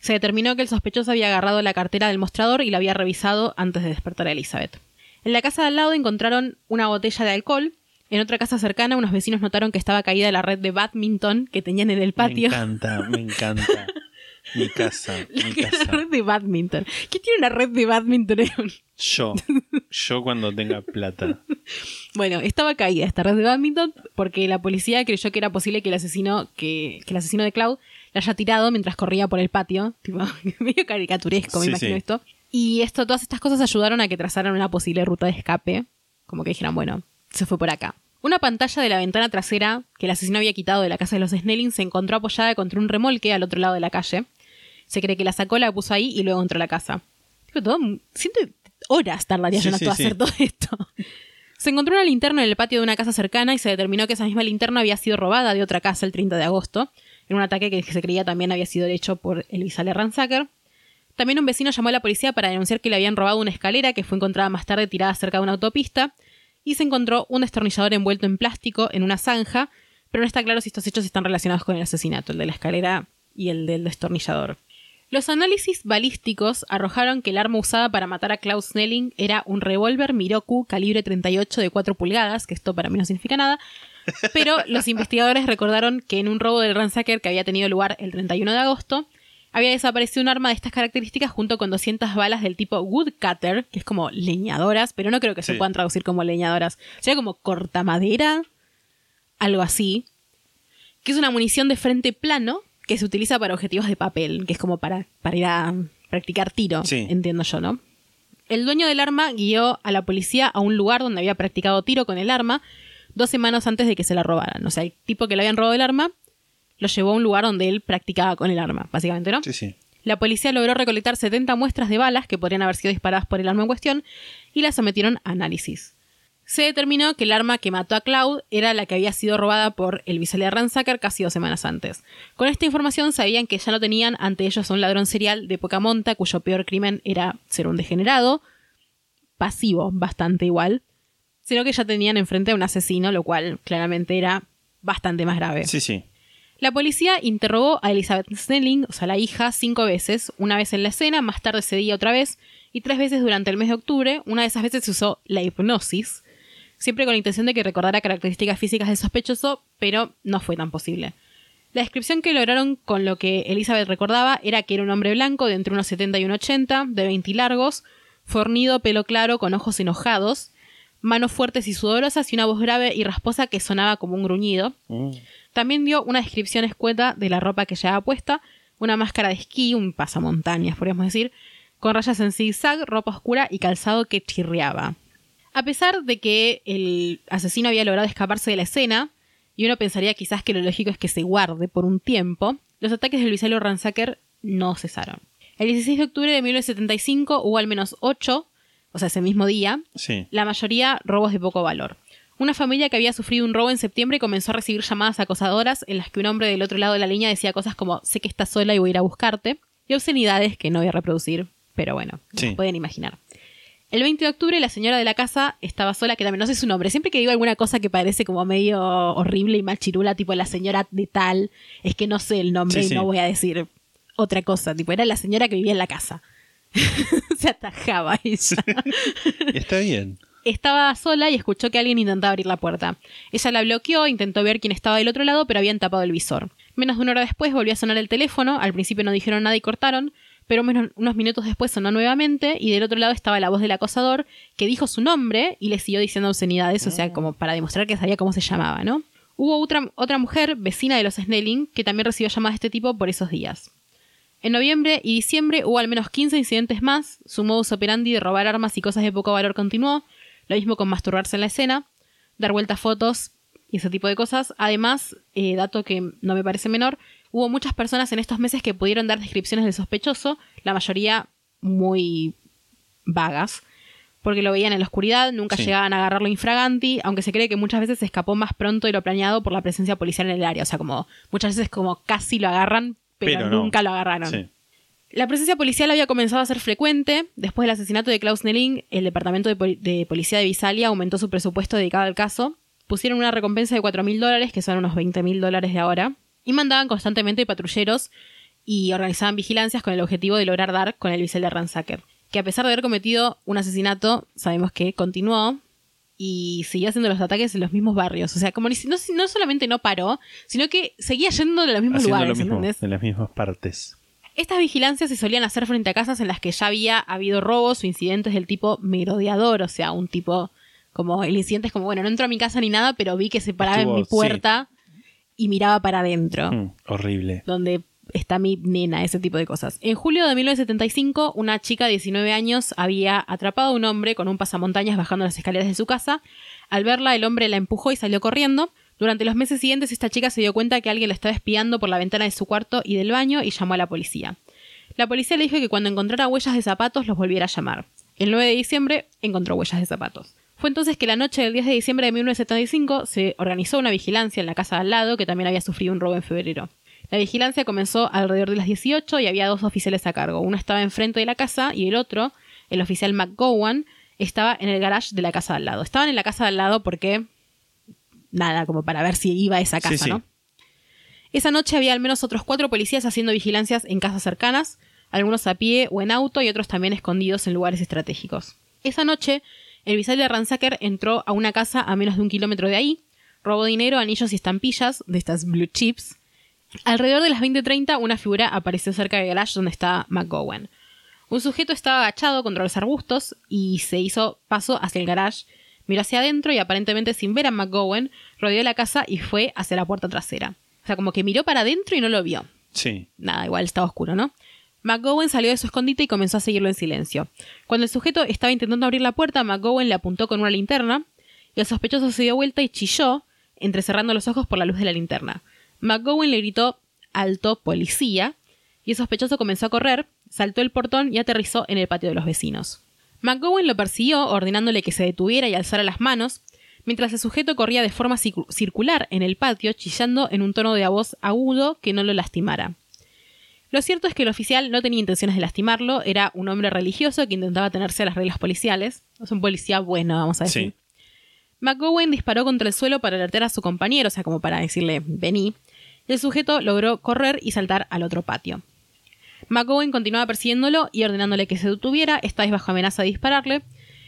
Se determinó que el sospechoso había agarrado la cartera del mostrador y la había revisado antes de despertar a Elizabeth. En la casa de al lado encontraron una botella de alcohol. En otra casa cercana, unos vecinos notaron que estaba caída la red de badminton que tenían en el patio. Me encanta, me encanta. Mi casa, mi La casa. red de badminton. ¿Qué tiene una red de badminton? Yo, yo cuando tenga plata. Bueno, estaba caída esta red de badminton porque la policía creyó que era posible que el asesino, que, que el asesino de Cloud la haya tirado mientras corría por el patio. Tipo, medio caricaturesco, me Sí, imagino sí. esto. Y esto, todas estas cosas ayudaron a que trazaran una posible ruta de escape. Como que dijeran, bueno, se fue por acá. Una pantalla de la ventana trasera que el asesino había quitado de la casa de los Snelling se encontró apoyada contra un remolque al otro lado de la calle. Se cree que la sacó, la puso ahí y luego entró a la casa. Digo, todo, siento horas tardaría Sí, Jonathan sí, en sí. hacer todo esto. Se encontró una linterna en el patio de una casa cercana y se determinó que esa misma linterna había sido robada de otra casa el 30 de agosto, en un ataque que se creía también había sido hecho por Elizalde Ransacker. También un vecino llamó a la policía para denunciar que le habían robado una escalera que fue encontrada más tarde tirada cerca de una autopista y se encontró un destornillador envuelto en plástico en una zanja, pero no está claro si estos hechos están relacionados con el asesinato, el de la escalera y el del destornillador. Los análisis balísticos arrojaron que el arma usada para matar a Klaus Snelling era un revólver Miroku calibre 38 de 4 pulgadas, que esto para mí no significa nada, pero los investigadores recordaron que en un robo del ransacker que había tenido lugar el 31 de agosto, había desaparecido un arma de estas características junto con 200 balas del tipo woodcutter, que es como leñadoras, pero no creo que se Sí. puedan traducir como leñadoras. Sería como cortamadera, algo así, que es una munición de frente plano que se utiliza para objetivos de papel, que es como para, para ir a practicar tiro, Sí. entiendo yo, ¿no? El dueño del arma guió a la policía a un lugar donde había practicado tiro con el arma dos semanas antes de que se la robaran. O sea, el tipo que le habían robado el arma lo llevó a un lugar donde él practicaba con el arma, básicamente, ¿no? Sí, sí. La policía logró recolectar 70 muestras de balas que podrían haber sido disparadas por el arma en cuestión y las sometieron a análisis. Se determinó que el arma que mató a Cloud era la que había sido robada por el visalia Ransacker casi dos semanas antes. Con esta información sabían que ya no tenían ante ellos a un ladrón serial de poca monta cuyo peor crimen era ser un degenerado, pasivo bastante igual, sino que ya tenían enfrente a un asesino, lo cual claramente era bastante más grave. Sí, sí. La policía interrogó a Elizabeth Snelling, o sea, la hija, cinco veces, una vez en la escena, más tarde ese día otra vez, y tres veces durante el mes de octubre. Una de esas veces se usó la hipnosis, siempre con la intención de que recordara características físicas del sospechoso, pero no fue tan posible. La descripción que lograron con lo que Elizabeth recordaba era que era un hombre blanco de entre unos 70 y unos 80, de 20 largos, fornido, pelo claro, con ojos enojados, manos fuertes y sudorosas y una voz grave y rasposa que sonaba como un gruñido. Mm. También dio una descripción escueta de la ropa que llevaba puesta, una máscara de esquí, un pasamontañas, podríamos decir, con rayas en zigzag, ropa oscura y calzado que chirriaba. A pesar de que el asesino había logrado escaparse de la escena, y uno pensaría quizás que lo lógico es que se guarde por un tiempo, los ataques del Visario Ransacker no cesaron. El 16 de octubre de 1975 hubo al menos 8, o sea, ese mismo día, Sí. la mayoría robos de poco valor. Una familia que había sufrido un robo en septiembre comenzó a recibir llamadas acosadoras en las que un hombre del otro lado de la línea decía cosas como sé que estás sola y voy a ir a buscarte, y obscenidades que no voy a reproducir, pero bueno, Sí. pueden imaginar. El 20 de octubre la señora de la casa estaba sola, que también no sé su nombre. Siempre que digo alguna cosa que parece como medio horrible y machirula, tipo la señora de tal, es que no sé el nombre Sí, y sí. no voy a decir otra cosa. Tipo, era la señora que vivía en la casa. Se atajaba ella. Está bien. Estaba sola y escuchó que alguien intentaba abrir la puerta. Ella la bloqueó, intentó ver quién estaba del otro lado, pero habían tapado el visor. Menos de una hora después volvió a sonar el teléfono, al principio no dijeron nada y cortaron, pero menos- unos minutos después sonó nuevamente y del otro lado estaba la voz del acosador que dijo su nombre y le siguió diciendo obscenidades, o sea, como para demostrar que sabía cómo se llamaba, ¿no? Hubo otra, otra mujer, vecina de los Snelling, que también recibió llamadas de este tipo por esos días. En noviembre y diciembre hubo al menos 15 incidentes más. Su modus operandi de robar armas y cosas de poco valor continuó. Lo mismo con masturbarse en la escena, dar vueltas fotos y ese tipo de cosas. Además, eh, dato que no me parece menor, hubo muchas personas en estos meses que pudieron dar descripciones del sospechoso, la mayoría muy vagas, porque lo veían en la oscuridad, nunca Sí. llegaban a agarrarlo infraganti, aunque se cree que muchas veces se escapó más pronto de lo planeado por la presencia policial en el área. O sea, como muchas veces como casi lo agarran, pero, Pero no. nunca lo agarraron. Sí. La presencia policial había comenzado a ser frecuente. Después del asesinato de Klaus Nelling, el departamento de policía de Visalia aumentó su presupuesto dedicado al caso. Pusieron una recompensa de 4 mil dólares, que son unos 20 mil dólares de ahora, y mandaban constantemente patrulleros y organizaban vigilancias con el objetivo de lograr dar con el bisel de Ransacker, que a pesar de haber cometido un asesinato, sabemos que continuó y siguió haciendo los ataques en los mismos barrios. O sea, como no, no solamente no paró, sino que seguía yendo de los mismos Haciendo lugares, lo mismo, ¿entendés? en las mismas partes. Estas vigilancias se solían hacer frente a casas en las que ya había habido robos o incidentes del tipo merodeador, o sea, un tipo como el incidente es como, bueno, no entro a mi casa ni nada, pero vi que se paraba Estuvo- en mi puerta y miraba para adentro, Mm, horrible. donde está mi nena, ese tipo de cosas. En julio de 1975, una chica de 19 años había atrapado a un hombre con un pasamontañas bajando las escaleras de su casa. Al verla, el hombre la empujó y salió corriendo. Durante los meses siguientes, esta chica se dio cuenta que alguien la estaba espiando por la ventana de su cuarto y del baño y llamó a la policía. La policía le dijo que cuando encontrara huellas de zapatos los volviera a llamar. El 9 de diciembre encontró huellas de zapatos. Fue entonces que la noche del 10 de diciembre de 1975 se organizó una vigilancia en la casa de al lado que también había sufrido un robo en febrero. La vigilancia comenzó alrededor de las 18 y había dos oficiales a cargo. Uno estaba enfrente de la casa y el otro, el oficial McGowan, estaba en el garage de la casa de al lado. Estaban en la casa de al lado porque nada, como para ver si iba a esa casa, Sí, sí. ¿no? Esa noche había al menos otros cuatro policías haciendo vigilancias en casas cercanas, algunos a pie o en auto y otros también escondidos en lugares estratégicos. Esa noche, el visario de Ransacker entró a una casa a menos de un kilómetro de ahí, robó dinero, anillos y estampillas de estas blue chips. Alrededor de las 20.30, una figura apareció cerca del garage donde estaba McGowan. Un sujeto estaba agachado contra los arbustos y se hizo paso hacia el garage, miró hacia adentro y aparentemente sin ver a McGowan, rodeó la casa y fue hacia la puerta trasera. O sea, como que miró para adentro y no lo vio. Sí. Nada, igual estaba oscuro, ¿no? McGowan salió de su escondite y comenzó a seguirlo en silencio. Cuando el sujeto estaba intentando abrir la puerta, McGowan le apuntó con una linterna y el sospechoso se dio vuelta y chilló, entrecerrando los ojos por la luz de la linterna. McGowan le gritó alto policía y el sospechoso comenzó a correr, saltó el portón y aterrizó en el patio de los vecinos. McGowan lo persiguió, ordenándole que se detuviera y alzara las manos, mientras el sujeto corría de forma circular en el patio, chillando en un tono de voz agudo que no lo lastimara. Lo cierto es que el oficial no tenía intenciones de lastimarlo, era un hombre religioso que intentaba tenerse a las reglas policiales. Es un policía bueno, vamos a decir. Sí. McGowan disparó contra el suelo para alertar a su compañero, o sea, como para decirle, vení. El sujeto logró correr y saltar al otro patio. McGowan continuaba persiguiéndolo y ordenándole que se detuviera, esta vez bajo amenaza de dispararle.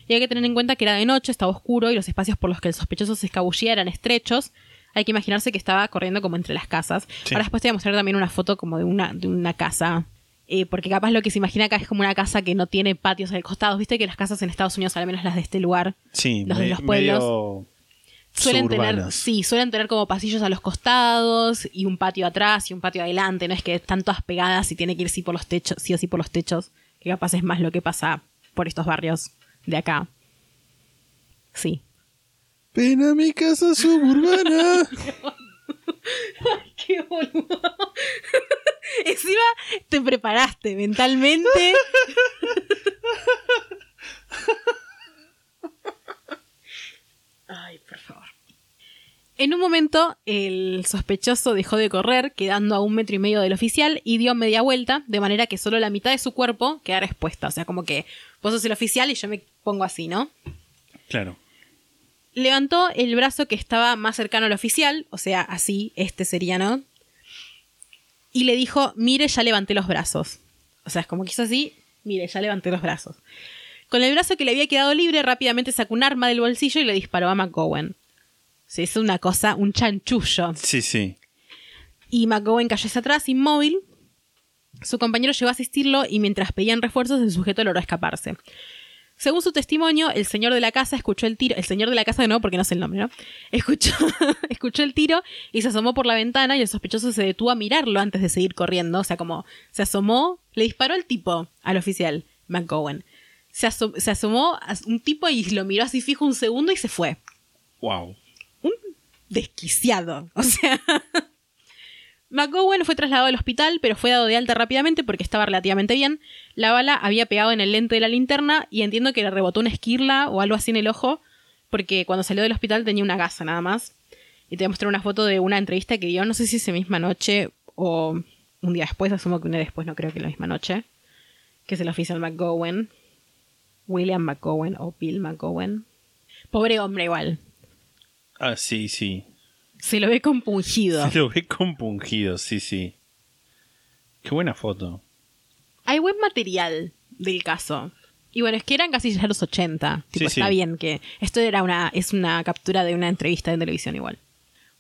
Y hay que tener en cuenta que era de noche, estaba oscuro y los espacios por los que el sospechoso se escabullía eran estrechos. Hay que imaginarse que estaba corriendo como entre las casas. Sí. Ahora después te voy a mostrar también una foto como de una, de una casa. eh, porque capaz lo que se imagina acá es como una casa que no tiene patios al costado. Viste que las casas en Estados Unidos, al menos las de este lugar, Sí, los de los pueblos, medio suelen tener, sí, suelen tener como pasillos a los costados y un patio atrás y un patio adelante. No es que están todas pegadas y tiene que ir sí por los techos, sí o sí por los techos. Que capaz es más lo que pasa por estos barrios de acá. Sí. Ven a mi casa suburbana. Qué boludo. Te preparaste mentalmente. Ay, por favor. En un momento, el sospechoso dejó de correr, quedando a un metro y medio del oficial, y dio media vuelta, de manera que solo la mitad de su cuerpo quedara expuesta. O sea, como que vos sos el oficial y yo me pongo así, ¿no? Claro. Levantó el brazo que estaba más cercano al oficial, o sea, así, este sería, ¿no? Y le dijo, mire, ya levanté los brazos. O sea, es como que hizo así, mire, ya levanté los brazos. Con el brazo que le había quedado libre, rápidamente sacó un arma del bolsillo y le disparó a McGowan. Se hizo una cosa, un chanchullo. Sí, sí. Y McGowan cayó hacia atrás, inmóvil. Su compañero llegó a asistirlo y mientras pedían refuerzos, el sujeto logró escaparse. Según su testimonio, el señor de la casa escuchó el tiro. El señor de la casa no, porque no sé el nombre, ¿no? Escuchó, escuchó el tiro y se asomó por la ventana y el sospechoso se detuvo a mirarlo antes de seguir corriendo. O sea, como se asomó, le disparó al tipo, al oficial, McGowan. Se, se asomó a un tipo y lo miró así fijo un segundo y se fue. Wow. Desquiciado. O sea. McGowan fue trasladado al hospital, pero fue dado de alta rápidamente porque estaba relativamente bien. La bala había pegado en el lente de la linterna y entiendo que le rebotó una esquirla o algo así en el ojo, porque cuando salió del hospital tenía una gasa nada más. Y te voy a mostrar una foto de una entrevista que dio, no sé si esa misma noche o un día después, asumo que un día después, no creo que la misma noche, que es el oficial McGowan. William McGowan o Bill McGowan. Pobre hombre igual. Ah, sí, sí. Se lo ve compungido. Se lo ve compungido, sí, sí. Qué buena foto. Hay buen material del caso. Y bueno, es que eran casi ya los 80. Tipo, Sí, sí. está bien que esto era una es una captura de una entrevista de televisión igual.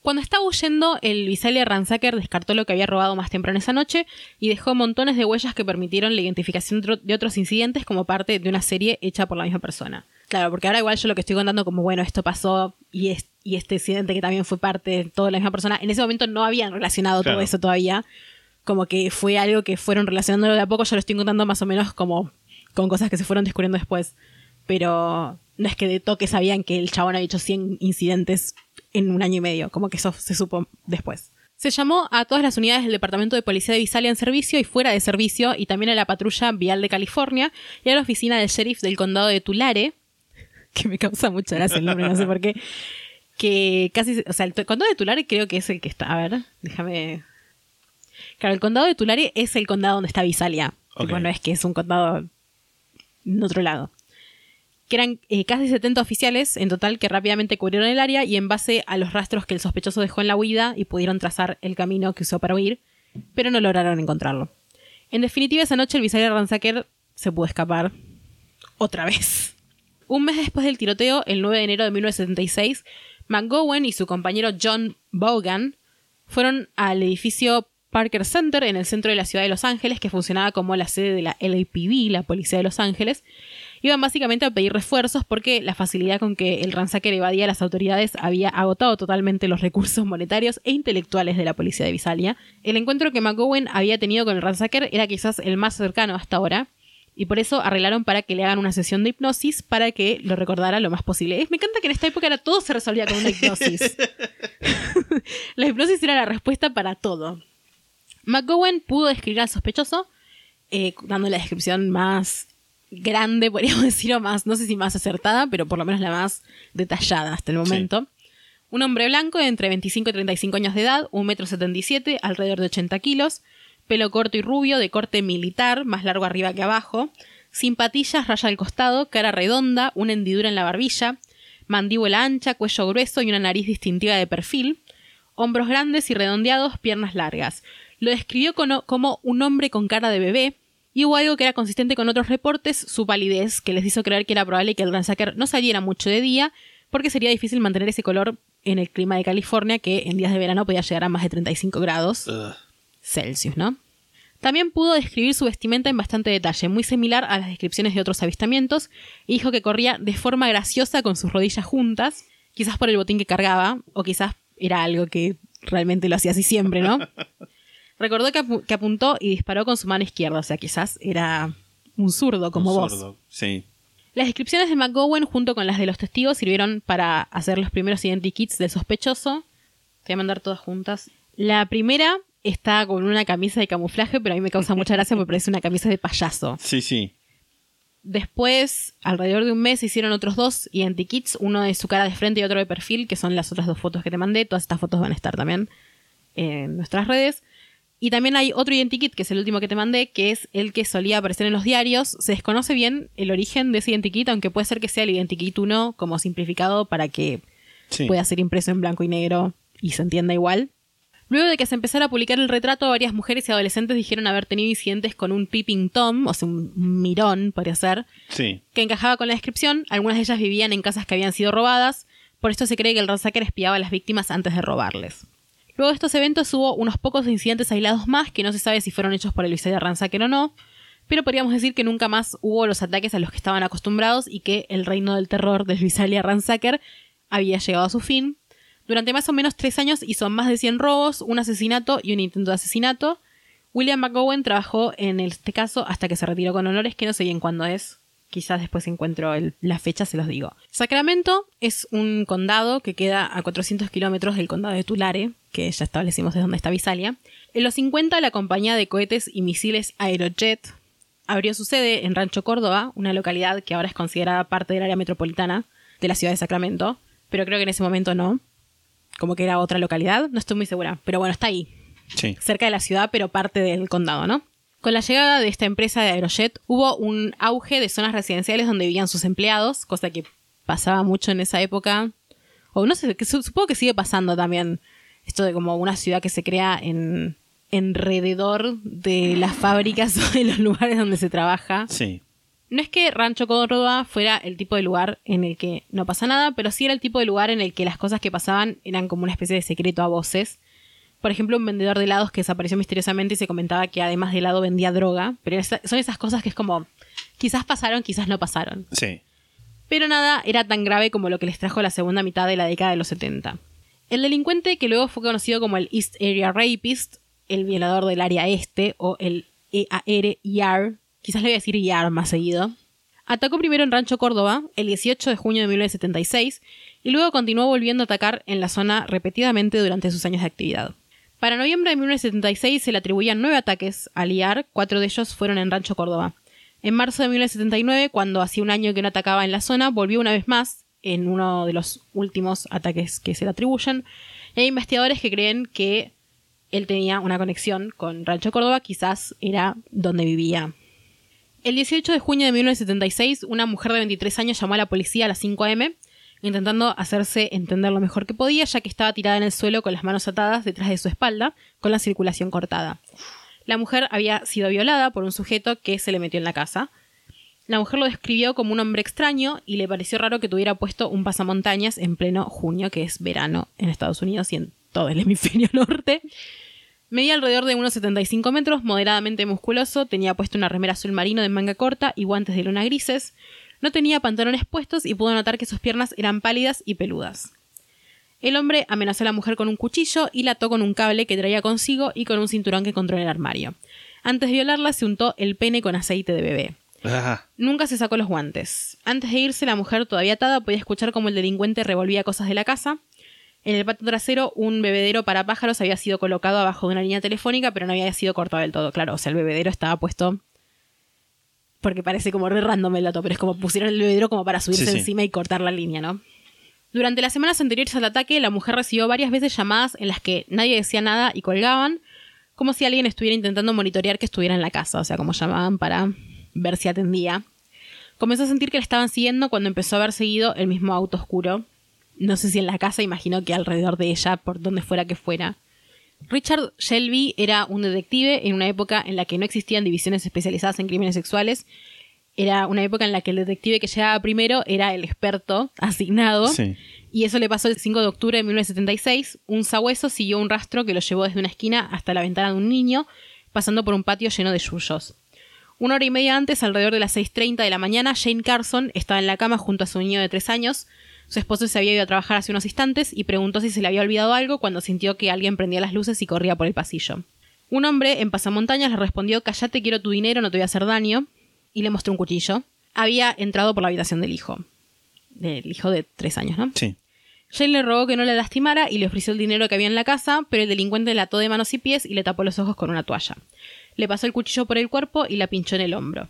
Cuando estaba huyendo, el Visalia Ransacker descartó lo que había robado más temprano esa noche y dejó montones de huellas que permitieron la identificación de otros incidentes como parte de una serie hecha por la misma persona. Claro, porque ahora igual yo lo que estoy contando como, bueno, esto pasó y, es- y este incidente que también fue parte de toda la misma persona, en ese momento no habían relacionado Claro. todo eso todavía. Como que fue algo que fueron relacionándolo de a poco, yo lo estoy contando más o menos como con cosas que se fueron descubriendo después. Pero no es que de toque sabían que el chabón había hecho 100 incidentes en un año y medio, como que eso se supo después. Se llamó a todas las unidades del Departamento de Policía de Visalia en servicio y fuera de servicio, y también a la patrulla vial de California y a la oficina del sheriff del condado de Tulare, que me causa mucha gracia el nombre, no sé por qué, que casi, o sea, el condado de Tulare creo que es el que está, a ver, déjame... Claro, el condado de Tulare es el condado donde está Visalia. Ok. Tipo, no es que es un condado en otro lado. Que eran eh, casi 70 oficiales en total que rápidamente cubrieron el área y en base a los rastros que el sospechoso dejó en la huida y pudieron trazar el camino que usó para huir, pero no lograron encontrarlo. En definitiva, esa noche el Visalia Ransacker se pudo escapar otra vez. Un mes después del tiroteo, el 9 de enero de 1976, McGowan y su compañero John Vaughan fueron al edificio Parker Center en el centro de la ciudad de Los Ángeles, que funcionaba como la sede de la LAPD, la Policía de Los Ángeles. Iban básicamente a pedir refuerzos porque la facilidad con que el ransacker evadía a las autoridades había agotado totalmente los recursos monetarios e intelectuales de la policía de Visalia. El encuentro que McGowan había tenido con el ransacker era quizás el más cercano hasta ahora, y por eso arreglaron para que le hagan una sesión de hipnosis para que lo recordara lo más posible. Me encanta que en esta época era todo se resolvía con una hipnosis. la hipnosis era la respuesta para todo. McGowan pudo describir al sospechoso, eh, dando la descripción más grande, podríamos decir, o más, no sé si más acertada, pero por lo menos la más detallada hasta el momento. Un hombre blanco de entre 25 y 35 años de edad, 1,77 m, alrededor de 80 kilos, pelo corto y rubio, de corte militar, más largo arriba que abajo, sin patillas, raya al costado, cara redonda, una hendidura en la barbilla, mandíbula ancha, cuello grueso y una nariz distintiva de perfil, hombros grandes y redondeados, piernas largas. Lo describió como un hombre con cara de bebé, y hubo algo que era consistente con otros reportes, su palidez, que les hizo creer que era probable que el ransacker no saliera mucho de día, porque sería difícil mantener ese color en el clima de California, que en días de verano podía llegar a más de 35 grados. Celsius, ¿no? También pudo describir su vestimenta en bastante detalle, muy similar a las descripciones de otros avistamientos, y dijo que corría de forma graciosa con sus rodillas juntas, quizás por el botín que cargaba, o quizás era algo que realmente lo hacía así siempre, ¿no? Recordó que, apu- que apuntó y disparó con su mano izquierda, o sea, quizás era un zurdo como Un vos. sordo, Sí. Las descripciones de McGowan junto con las de los testigos sirvieron para hacer los primeros identikits del sospechoso. Te voy a mandar todas juntas. La primera está con una camisa de camuflaje, pero a mí me causa mucha gracia porque parece una camisa de payaso. Sí, sí. Después, alrededor de un mes, hicieron otros dos identikits, uno de su cara de frente y otro de perfil, que son las otras dos fotos que te mandé. Todas estas fotos van a estar también en nuestras redes. Y también hay otro identikit, que es el último que te mandé, que es el que solía aparecer en los diarios. Se desconoce bien el origen de ese identikit, aunque puede ser que sea el identikit 1 como simplificado para que Sí. pueda ser impreso en blanco y negro y se entienda igual. Luego de que se empezara a publicar el retrato, varias mujeres y adolescentes dijeron haber tenido incidentes con un peeping tom, o sea, un mirón, podría ser, Sí. que encajaba con la descripción. Algunas de ellas vivían en casas que habían sido robadas, por esto se cree que el ransacker espiaba a las víctimas antes de robarles. Luego de estos eventos hubo unos pocos incidentes aislados más que no se sabe si fueron hechos por el Visalia Ransacker o no, pero podríamos decir que nunca más hubo los ataques a los que estaban acostumbrados y que el reino del terror del Visalia Ransacker había llegado a su fin. Durante más o menos tres años hizo más de 100 robos, un asesinato y un intento de asesinato. William McGowan trabajó en este caso hasta que se retiró con honores, que no sé bien cuándo es. Quizás después encuentro la fecha, se los digo. Sacramento es un condado que queda a 400 kilómetros del condado de Tulare, que ya establecimos es donde está Visalia. En los 50, la compañía de cohetes y misiles Aerojet abrió su sede en Rancho Córdoba, una localidad que ahora es considerada parte del área metropolitana de la ciudad de Sacramento, pero creo que en ese momento no. Como que era otra localidad, no estoy muy segura, pero bueno, está ahí, Sí. cerca de la ciudad, pero parte del condado, ¿no? Con la llegada de esta empresa de Aerojet, hubo un auge de zonas residenciales donde vivían sus empleados, cosa que pasaba mucho en esa época. O no sé, que su- supongo que sigue pasando también. Esto de como una ciudad que se crea en alrededor de las fábricas o de los lugares donde se trabaja. Sí. No es que Rancho Córdoba fuera el tipo de lugar en el que no pasa nada, pero sí era el tipo de lugar en el que las cosas que pasaban eran como una especie de secreto a voces. Por ejemplo, un vendedor de helados que desapareció misteriosamente y se comentaba que además de helado vendía droga. Pero esa- son esas cosas que es como, quizás pasaron, quizás no pasaron. Sí. Pero nada era tan grave como lo que les trajo la segunda mitad de la década de los 70. El delincuente, que luego fue conocido como el East Area Rapist, el violador del área este, o el EAR, quizás le voy a decir IAR más seguido, atacó primero en Rancho Córdoba el 18 de junio de 1976 y luego continuó volviendo a atacar en la zona repetidamente durante sus años de actividad. Para noviembre de 1976 se le atribuían nueve ataques al IAR, cuatro de ellos fueron en Rancho Córdoba. En marzo de 1979, cuando hacía un año que no atacaba en la zona, volvió una vez más en uno de los últimos ataques que se le atribuyen. Hay investigadores que creen que él tenía una conexión con Rancho Córdoba, quizás era donde vivía. El 18 de junio de 1976, una mujer de 23 años llamó a la policía a las 5 a.m., intentando hacerse entender lo mejor que podía, ya que estaba tirada en el suelo con las manos atadas detrás de su espalda, con la circulación cortada. La mujer había sido violada por un sujeto que se le metió en la casa. La mujer lo describió como un hombre extraño y le pareció raro que tuviera puesto un pasamontañas en pleno junio, que es verano en Estados Unidos y en todo el hemisferio norte. Medía alrededor de unos 75 metros, moderadamente musculoso, tenía puesto una remera azul marino de manga corta y guantes de luna grises. No tenía pantalones puestos y pudo notar que sus piernas eran pálidas y peludas. El hombre amenazó a la mujer con un cuchillo y la ató con un cable que traía consigo y con un cinturón que encontró en el armario. Antes de violarla se untó el pene con aceite de bebé. Nunca se sacó los guantes. Antes de irse, la mujer todavía atada podía escuchar cómo el delincuente revolvía cosas de la casa. En el patio trasero, un bebedero para pájaros había sido colocado abajo de una línea telefónica, pero no había sido cortado del todo. Claro, o sea, el bebedero estaba puesto. Porque parece como re random el dato, pero es como pusieron el bebedero como para subirse Sí, sí. encima y cortar la línea, ¿no? Durante las semanas anteriores al ataque, la mujer recibió varias veces llamadas en las que nadie decía nada y colgaban, como si alguien estuviera intentando monitorear que estuviera en la casa, o sea, como llamaban para ver si atendía. Comenzó a sentir que la estaban siguiendo cuando empezó a haber seguido el mismo auto oscuro. No sé si en la casa, imagino que alrededor de ella, por donde fuera que fuera. Richard Shelby era un detective en una época en la que no existían divisiones especializadas en crímenes sexuales. Era una época en la que el detective que llegaba primero era el experto asignado. sí. Y eso le pasó el 5 de octubre de 1976. Un sabueso siguió un rastro que lo llevó desde una esquina hasta la ventana de un niño, pasando por un patio lleno de yuyos. Una hora y media antes, alrededor de las 6.30 de la mañana, Jane Carson estaba en la cama junto a su niño de tres años. Su esposo se había ido a trabajar hace unos instantes y preguntó si se le había olvidado algo cuando sintió que alguien prendía las luces y corría por el pasillo. Un hombre en pasamontañas le respondió Callate, quiero tu dinero, no te voy a hacer daño, y le mostró un cuchillo. Había entrado por la habitación del hijo. Del hijo de tres años, ¿no? Sí. Jane le rogó que no la lastimara y le ofreció el dinero que había en la casa, pero el delincuente la ató de manos y pies y le tapó los ojos con una toalla. Le pasó el cuchillo por el cuerpo y la pinchó en el hombro.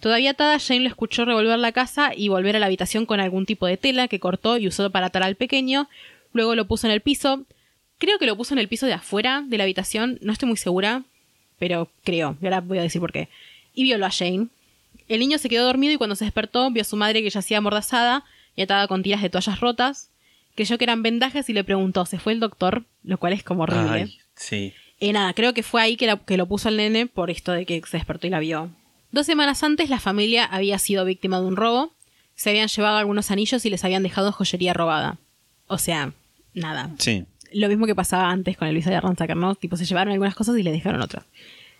Todavía atada, Jane lo escuchó revolver la casa y volver a la habitación con algún tipo de tela que cortó y usó para atar al pequeño. Luego lo puso en el piso. Creo que lo puso en el piso de afuera de la habitación, no estoy muy segura, pero creo, y ahora voy a decir por qué. Y violó a Jane. El niño se quedó dormido y cuando se despertó vio a su madre que yacía amordazada y atada con tiras de toallas rotas. Creyó que eran vendajes y le preguntó, ¿se fue el doctor? Lo cual es como horrible. Ay, sí. Y nada, creo que fue ahí que, la- que lo puso al nene por esto de que se despertó y la vio. Dos semanas antes la familia había sido víctima de un robo. Se habían llevado algunos anillos y les habían dejado joyería robada. O sea, nada. Sí. Lo mismo que pasaba antes con el visa de Ransacker, ¿no? Tipo, se llevaron algunas cosas y le dejaron otras.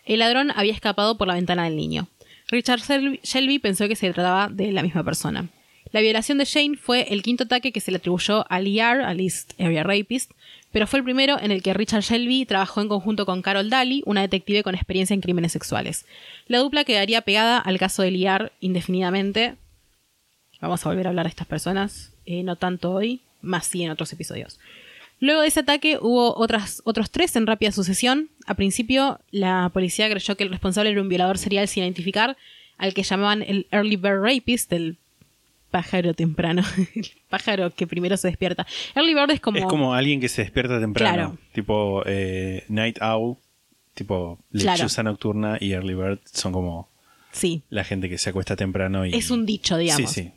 El ladrón había escapado por la ventana del niño. Richard Shelby, Shelby pensó que se trataba de la misma persona. La violación de Jane fue el quinto ataque que se le atribuyó al ER, al East Area Rapist, pero fue el primero en el que Richard Shelby trabajó en conjunto con Carol Daly, una detective con experiencia en crímenes sexuales. La dupla quedaría pegada al caso del ER indefinidamente. Vamos a volver a hablar de estas personas, eh, no tanto hoy, más sí en otros episodios. Luego de ese ataque hubo otras, otros tres en rápida sucesión. A principio, la policía creyó que el responsable era un violador serial sin identificar, al que llamaban el Early Bird Rapist, el pájaro temprano, el pájaro que primero se despierta. Early Bird es como... Es como alguien que se despierta temprano. Claro. Tipo eh, Night Owl, tipo Claro. lechuza nocturna y Early Bird son como Sí, la gente que se acuesta temprano y... es un dicho, digamos. Sí, sí.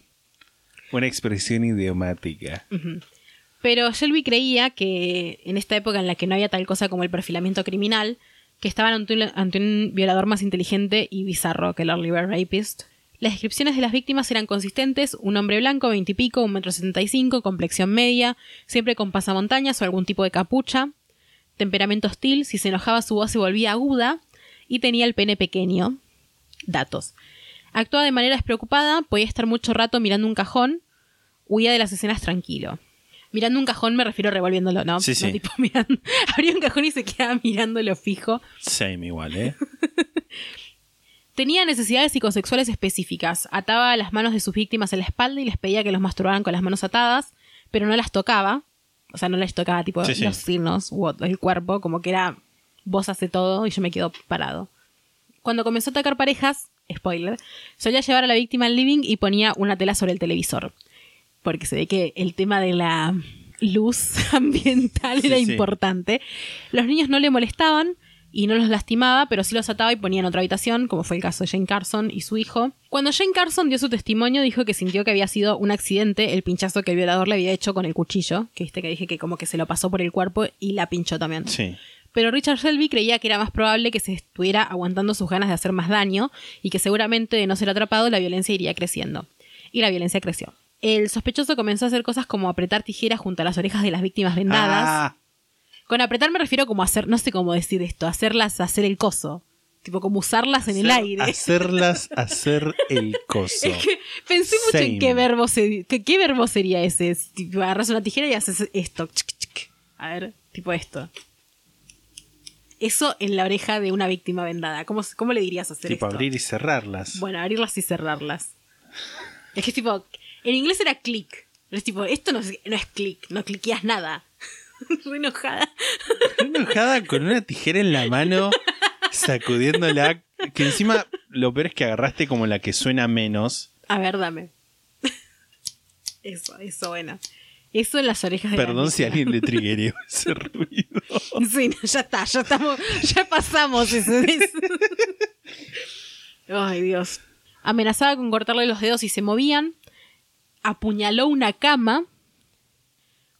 Una expresión idiomática. Pero Shelby creía que en esta época en la que no había tal cosa como el perfilamiento criminal, que estaban ante un, ante un violador más inteligente y bizarro que el Early Bird Rapist. Las descripciones de las víctimas eran consistentes, un hombre blanco, veintipico, un metro setenta y cinco, complexión media, siempre con pasamontañas o algún tipo de capucha, temperamento hostil, si se enojaba su voz se volvía aguda, y tenía el pene pequeño. Datos. Actuaba de manera despreocupada, podía estar mucho rato mirando un cajón, huía de las escenas tranquilo. Mirando un cajón me refiero revolviéndolo, ¿no? Sí, No sí. tipo mirando- abría un cajón y se quedaba mirándolo fijo. Same igual, ¿eh? Tenía necesidades psicosexuales específicas. Ataba las manos de sus víctimas en la espalda y les pedía que los masturbaran con las manos atadas, pero no las tocaba. O sea, no les tocaba tipo Sí, sí. los signos o el cuerpo, como que era vos hace todo y yo me quedo parado. Cuando comenzó a atacar parejas, spoiler, solía llevar a la víctima al living y ponía una tela sobre el televisor. Porque se ve que el tema de la luz ambiental Sí, era importante. Los niños no le molestaban y no los lastimaba, pero sí los ataba y ponía en otra habitación, como fue el caso de Jane Carson y su hijo. Cuando Jane Carson dio su testimonio, dijo que sintió que había sido un accidente el pinchazo que el violador le había hecho con el cuchillo, que viste que dije que como que se lo pasó por el cuerpo y la pinchó también. Sí. Pero Richard Shelby creía que era más probable que se estuviera aguantando sus ganas de hacer más daño y que seguramente de no ser atrapado la violencia iría creciendo. Y la violencia creció. El sospechoso comenzó a hacer cosas como apretar tijeras junto a las orejas de las víctimas vendadas. Ah, Con apretar me refiero como a hacer, no sé cómo decir esto, hacerlas hacer el coso. Tipo como usarlas en el aire. Hacerlas hacer el coso. Es que pensé mucho en qué verbo, se- que- qué verbo sería ese. Tipo, agarras una tijera y haces esto. A ver, tipo esto. Eso en la oreja de una víctima vendada. ¿Cómo, cómo le dirías hacer tipo esto? abrir y cerrarlas. Bueno, abrirlas y cerrarlas. Es que es tipo. En inglés era click. Pero es tipo, esto no es, no es click, no cliqueas nada. Re enojada. Estoy enojada con una tijera en la mano, sacudiéndola. Que encima lo peor es que agarraste como la que suena menos. A ver, dame. Eso, eso, bueno. Eso en las orejas de la Perdón si alguien le triggerió ese ruido. Sí, no, ya está, ya estamos, ya pasamos eso. eso. Ay, Dios. Amenazaba con cortarle los dedos si se movían. Apuñaló una cama.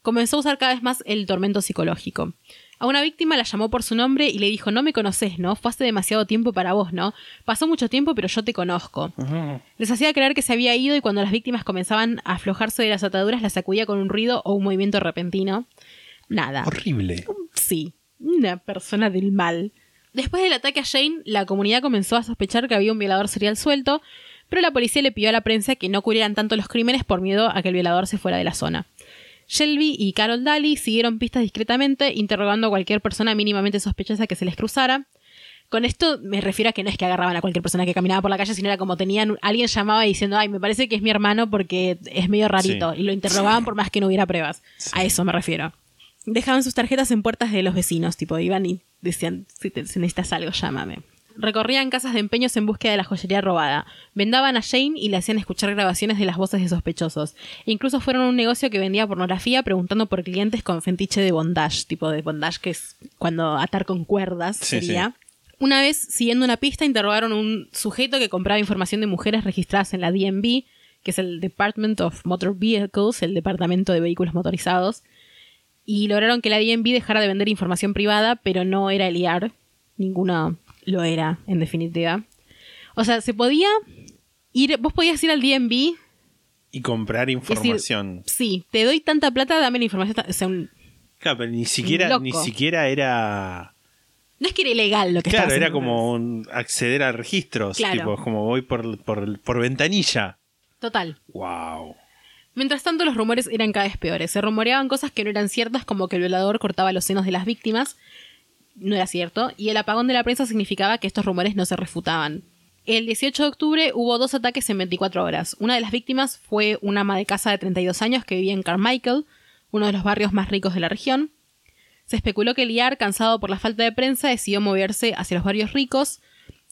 Comenzó a usar cada vez más el tormento psicológico. A una víctima la llamó por su nombre y le dijo, no me conoces, ¿no? Fue hace demasiado tiempo para vos, ¿no? Pasó mucho tiempo, pero yo te conozco. Les hacía creer que se había ido y cuando las víctimas comenzaban a aflojarse de las ataduras, las sacudía con un ruido o un movimiento repentino. Nada. Horrible. Sí, una persona del mal. Después del ataque a Jane, la comunidad comenzó a sospechar que había un violador serial suelto, pero la policía le pidió a la prensa que no cubrieran tanto los crímenes por miedo a que el violador se fuera de la zona. Shelby y Carol Daly siguieron pistas discretamente, interrogando a cualquier persona mínimamente sospechosa que se les cruzara. Con esto me refiero a que no es que agarraban a cualquier persona que caminaba por la calle, sino era como tenían, alguien llamaba diciendo, ay, me parece que es mi hermano porque es medio rarito. Sí. Y lo interrogaban por más que no hubiera pruebas. A eso me refiero. Dejaban sus tarjetas en puertas de los vecinos, tipo, iban y decían, si, te, si necesitas algo, llámame. Recorrían casas de empeños en búsqueda de la joyería robada. Vendaban a Jane y le hacían escuchar grabaciones de las voces de sospechosos. E incluso fueron a un negocio que vendía pornografía preguntando por clientes con fetiche de bondage, tipo de bondage que es cuando atar con cuerdas Sí, sería. Una vez, siguiendo una pista, interrogaron a un sujeto que compraba información de mujeres registradas en la DMV, que es el Department of Motor Vehicles, el Departamento de Vehículos Motorizados, y lograron que la DMV dejara de vender información privada, pero no era el IAR. Ninguno lo era, en definitiva. O sea, se podía ir, vos podías ir al DMV Y comprar decir, información. sí, te doy tanta plata, dame la información. O sea, un- Claro, pero ni siquiera, loco. ni siquiera era. no es que era ilegal lo que Claro, era como un acceder a registros. Claro. Tipo, como voy por, por, por ventanilla. Total. Wow. Mientras tanto, los rumores eran cada vez peores. Se rumoreaban cosas que no eran ciertas, como que el violador cortaba los senos de las víctimas. No era cierto. Y el apagón de la prensa significaba que estos rumores no se refutaban. El 18 de octubre hubo dos ataques en 24 horas. Una de las víctimas fue una ama de casa de 32 años que vivía en Carmichael, uno de los barrios más ricos de la región. Se especuló que Liar, cansado por la falta de prensa, decidió moverse hacia los barrios ricos.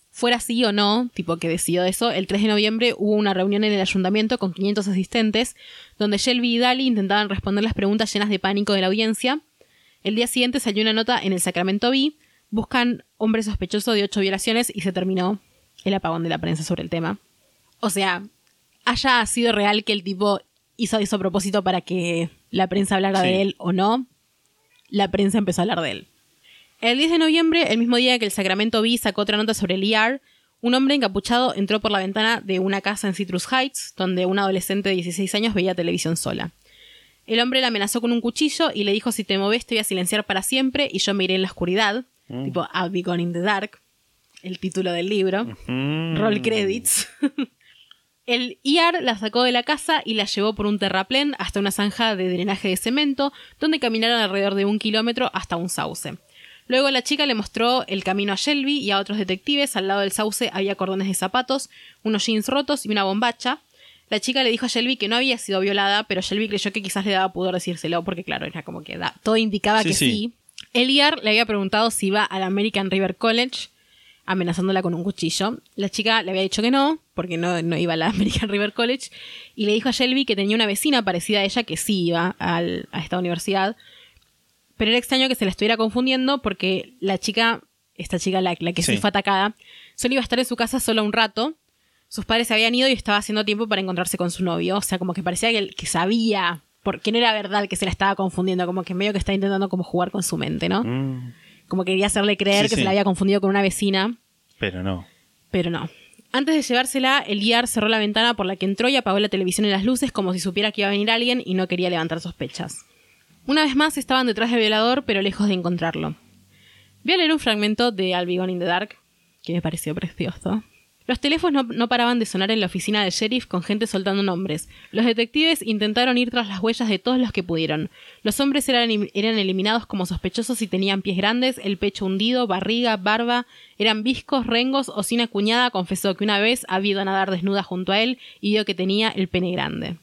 Fuera así o no, tipo que decidió eso, el 3 de noviembre hubo una reunión en el ayuntamiento con 500 asistentes, donde Shelby y Daly intentaban responder las preguntas llenas de pánico de la audiencia. El día siguiente salió una nota en el Sacramento Bee, buscan hombre sospechoso de ocho violaciones y se terminó el apagón de la prensa sobre el tema. O sea, haya sido real que el tipo hizo eso a propósito para que la prensa hablara Sí. de él o no, la prensa empezó a hablar de él. El 10 de noviembre, el mismo día que el Sacramento Bee sacó otra nota sobre el ER, un hombre encapuchado entró por la ventana de una casa en Citrus Heights, donde una adolescente de 16 años veía televisión sola. El hombre la amenazó con un cuchillo y le dijo si te moves te voy a silenciar para siempre y yo me iré en la oscuridad, tipo I'll be gone in the dark, el título del libro. Mm. Roll credits. El IAR la sacó de la casa y la llevó por un terraplén hasta una zanja de drenaje de cemento, donde caminaron alrededor de un kilómetro hasta un sauce. Luego la chica le mostró el camino a Shelby y a otros detectives. Al lado del sauce había cordones de zapatos, unos jeans rotos y una bombacha. La chica le dijo a Shelby que no había sido violada, pero Shelby creyó que quizás le daba pudor decírselo, porque claro, era como que da- todo indicaba Sí, que sí. sí. El IAR le había preguntado si iba al American River College, amenazándola con un cuchillo. La chica le había dicho que no, porque no, no iba a la American River College, y le dijo a Shelby que tenía una vecina parecida a ella que sí iba al- a esta universidad. Pero era extraño que se la estuviera confundiendo porque la chica, esta chica, la, la que sí fue atacada, solo iba a estar en su casa solo un rato. Sus padres se habían ido y estaba haciendo tiempo para encontrarse con su novio. O sea, como que parecía que, que sabía, porque no era verdad que se la estaba confundiendo, como que medio que está intentando como jugar con su mente, ¿no? Mm, Como quería hacerle creer Sí, que sí. se la había confundido con una vecina, pero no. pero no. Antes de llevársela, el IAR cerró la ventana por la que entró y apagó la televisión y las luces como si supiera que iba a venir alguien y no quería levantar sospechas. Una vez más estaban detrás del violador, pero lejos de encontrarlo. Voy a leer un fragmento de Gone in the Dark, que me pareció precioso. Los teléfonos no, no paraban de sonar en la oficina del sheriff con gente soltando nombres. Los detectives intentaron ir tras las huellas de todos los que pudieron. Los hombres eran, eran eliminados como sospechosos y tenían pies grandes, el pecho hundido, barriga, barba, eran viscos, rengos o sin cuñada confesó que una vez había ido a nadar desnuda junto a él y vio que tenía el pene grande.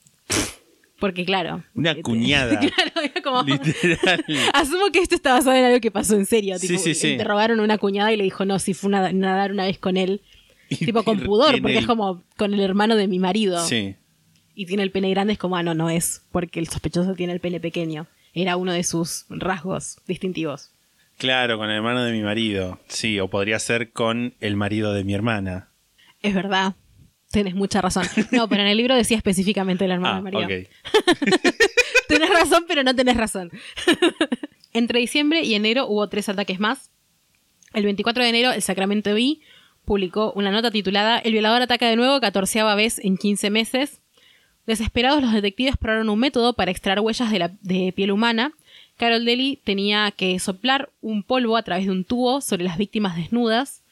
Porque claro. Una este, cuñada. claro, como... Literal. Asumo que esto está basado en algo que pasó en serio. Sí, Tipo, sí, sí. Interrogaron a una cuñada y le dijo, no, si fue una- nadar una vez con él. Tipo con pudor, el- porque es como con el hermano de mi marido. Sí. Y tiene el pene grande, es como, ah, no, no es, porque el sospechoso tiene el pene pequeño. Era uno de sus rasgos distintivos. Claro, con el hermano de mi marido. Sí, o podría ser con el marido de mi hermana. Es verdad. Tenés mucha razón. No, pero en el libro decía específicamente el hermano Ah, de María. ok. tenés razón, pero no tenés razón. Entre diciembre y enero hubo tres ataques más. El 24 de enero, el Sacramento Bee publicó una nota titulada El violador ataca de nuevo, catorceava vez en 15 meses. Desesperados, los detectives probaron un método para extraer huellas de, la, de piel humana. Carol Daly tenía que soplar un polvo a través de un tubo sobre las víctimas desnudas,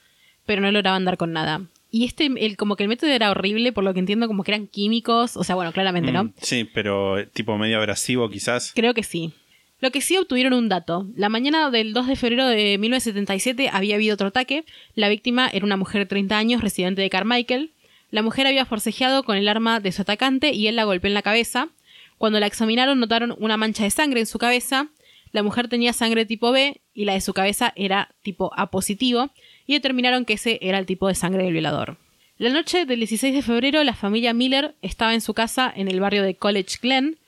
pero no lograban dar con nada. Y este, el, como que el método era horrible, por lo que entiendo, como que eran químicos. O sea, bueno, claramente, ¿no? Mm, sí, pero eh, tipo medio abrasivo quizás. Creo que sí. Lo que sí obtuvieron un dato. La mañana del 2 de febrero de 1977 había habido otro ataque. La víctima era una mujer de 30 años, residente de Carmichael. La mujer había forcejeado con el arma de su atacante y él la golpeó en la cabeza. Cuando la examinaron notaron una mancha de sangre en su cabeza. La mujer tenía sangre tipo B y la de su cabeza era tipo A positivo y determinaron que ese era el tipo de sangre del violador. La noche del 16 de febrero la familia Miller estaba en su casa en el barrio de College Glen.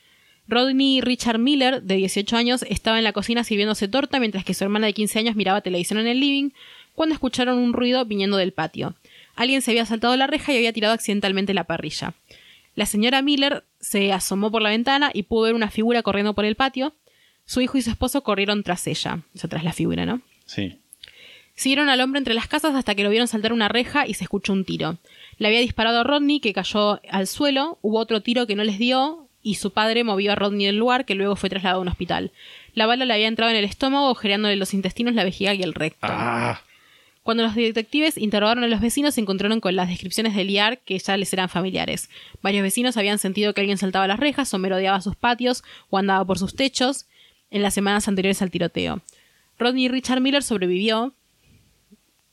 Rodney Richard Miller, de 18 años, estaba en la cocina sirviéndose torta mientras que su hermana de 15 años miraba televisión en el living cuando escucharon un ruido viniendo del patio. Alguien se había saltado la reja y había tirado accidentalmente la parrilla. La señora Miller se asomó por la ventana y pudo ver una figura corriendo por el patio. Su hijo y su esposo corrieron tras ella, o sea, tras la figura, ¿no? Sí. Siguieron al hombre entre las casas hasta que lo vieron saltar una reja y se escuchó un tiro. Le había disparado a Rodney, que cayó al suelo, hubo otro tiro que no les dio, y su padre movió a Rodney del lugar, que luego fue trasladado a un hospital. La bala le había entrado en el estómago, agujereándole los intestinos, la vejiga y el recto. Ah, Cuando los detectives interrogaron a los vecinos, se encontraron con las descripciones de Liar que ya les eran familiares. Varios vecinos habían sentido que alguien saltaba las rejas o merodeaba sus patios o andaba por sus techos en las semanas anteriores al tiroteo. Rodney Richard Miller sobrevivió.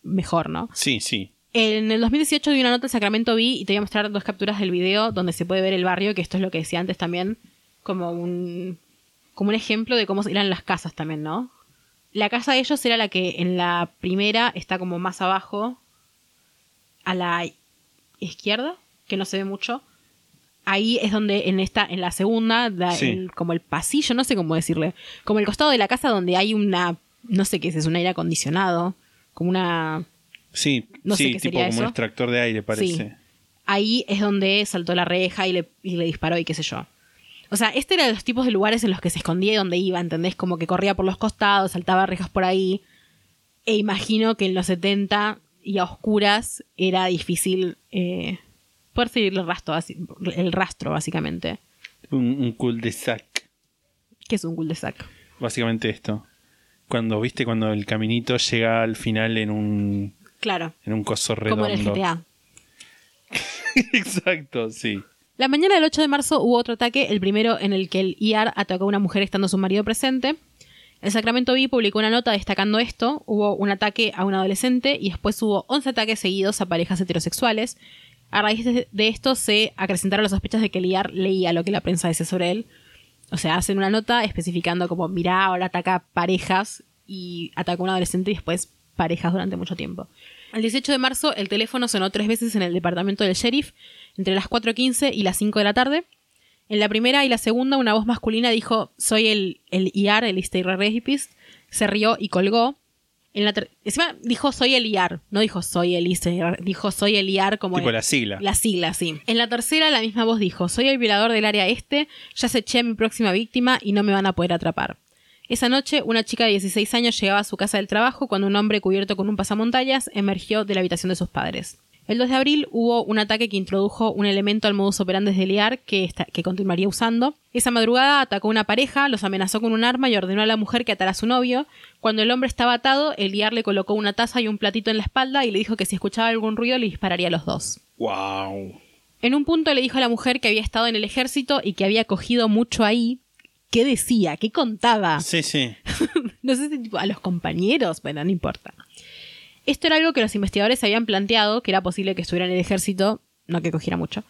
Mejor, ¿no? sí, sí. En el 2018 di una nota en Sacramento vi y te voy a mostrar dos capturas del video donde se puede ver el barrio, que esto es lo que decía antes también, como un, como un ejemplo de cómo eran las casas también, ¿no? La casa de ellos era la que en la primera está como más abajo, a la izquierda, que no se ve mucho. Ahí es donde en esta, en la segunda, da Sí. el- como el pasillo, no sé cómo decirle, como el costado de la casa donde hay una, no sé qué es, es un aire acondicionado, como una Sí, No sé sí, qué tipo sería como un extractor de aire, parece. Sí. ahí es donde saltó la reja y le, y le disparó y qué sé yo. O sea, este era de los tipos de lugares en los que se escondía y donde iba, ¿entendés? Como que corría por los costados, saltaba rejas por ahí. E imagino que en los 70 y a oscuras era difícil eh, poder seguir el rastro, el rastro, básicamente. Un, un cul-de-sac. Que es un cul-de-sac. Básicamente esto. Cuando, viste, cuando el caminito llega al final en un, Claro, en un coso redondo. como en el GTA. Exacto, sí. La mañana del 8 de marzo hubo otro ataque, el primero en el que el IAR atacó a una mujer estando su marido presente. El Sacramento Bee publicó una nota destacando esto. Hubo un ataque a un adolescente y después hubo 11 ataques seguidos a parejas heterosexuales. A raíz de, esto se acrecentaron las sospechas de que el IAR leía lo que la prensa decía sobre él. O sea, hacen una nota especificando como, mirá, ahora ataca parejas y atacó a un adolescente y después parejas durante mucho tiempo. El 18 de marzo el teléfono sonó tres veces en el departamento del sheriff entre las 4.15 y las 5 de la tarde. En la primera y la segunda una voz masculina dijo soy el, el IAR, el Easter Rapist. Se rió y colgó. En la Encima dijo soy el IAR, no dijo soy el Easter, dijo soy el IAR como Tipo el- la sigla. la sigla, sí. En la tercera, la misma voz dijo: Soy el violador del área este, ya se eché a mi próxima víctima y no me van a poder atrapar. Esa noche, una chica de 16 años llegaba a su casa del trabajo cuando un hombre cubierto con un pasamontañas emergió de la habitación de sus padres. El 2 de abril hubo un ataque que introdujo un elemento al modus operandi de Liar que, que continuaría usando. Esa madrugada atacó a una pareja, los amenazó con un arma y ordenó a la mujer que atara a su novio. Cuando el hombre estaba atado, el Liar le colocó una taza y un platito en la espalda y le dijo que si escuchaba algún ruido le dispararía a los dos. Wow. En un punto le dijo a la mujer que había estado en el ejército y que había cogido mucho ahí. ¿Qué decía? ¿Qué contaba? Sí, sí. No sé si tipo, a los compañeros, bueno, no importa. Esto era algo que los investigadores habían planteado, que era posible que estuviera en el ejército, no que cogiera mucho.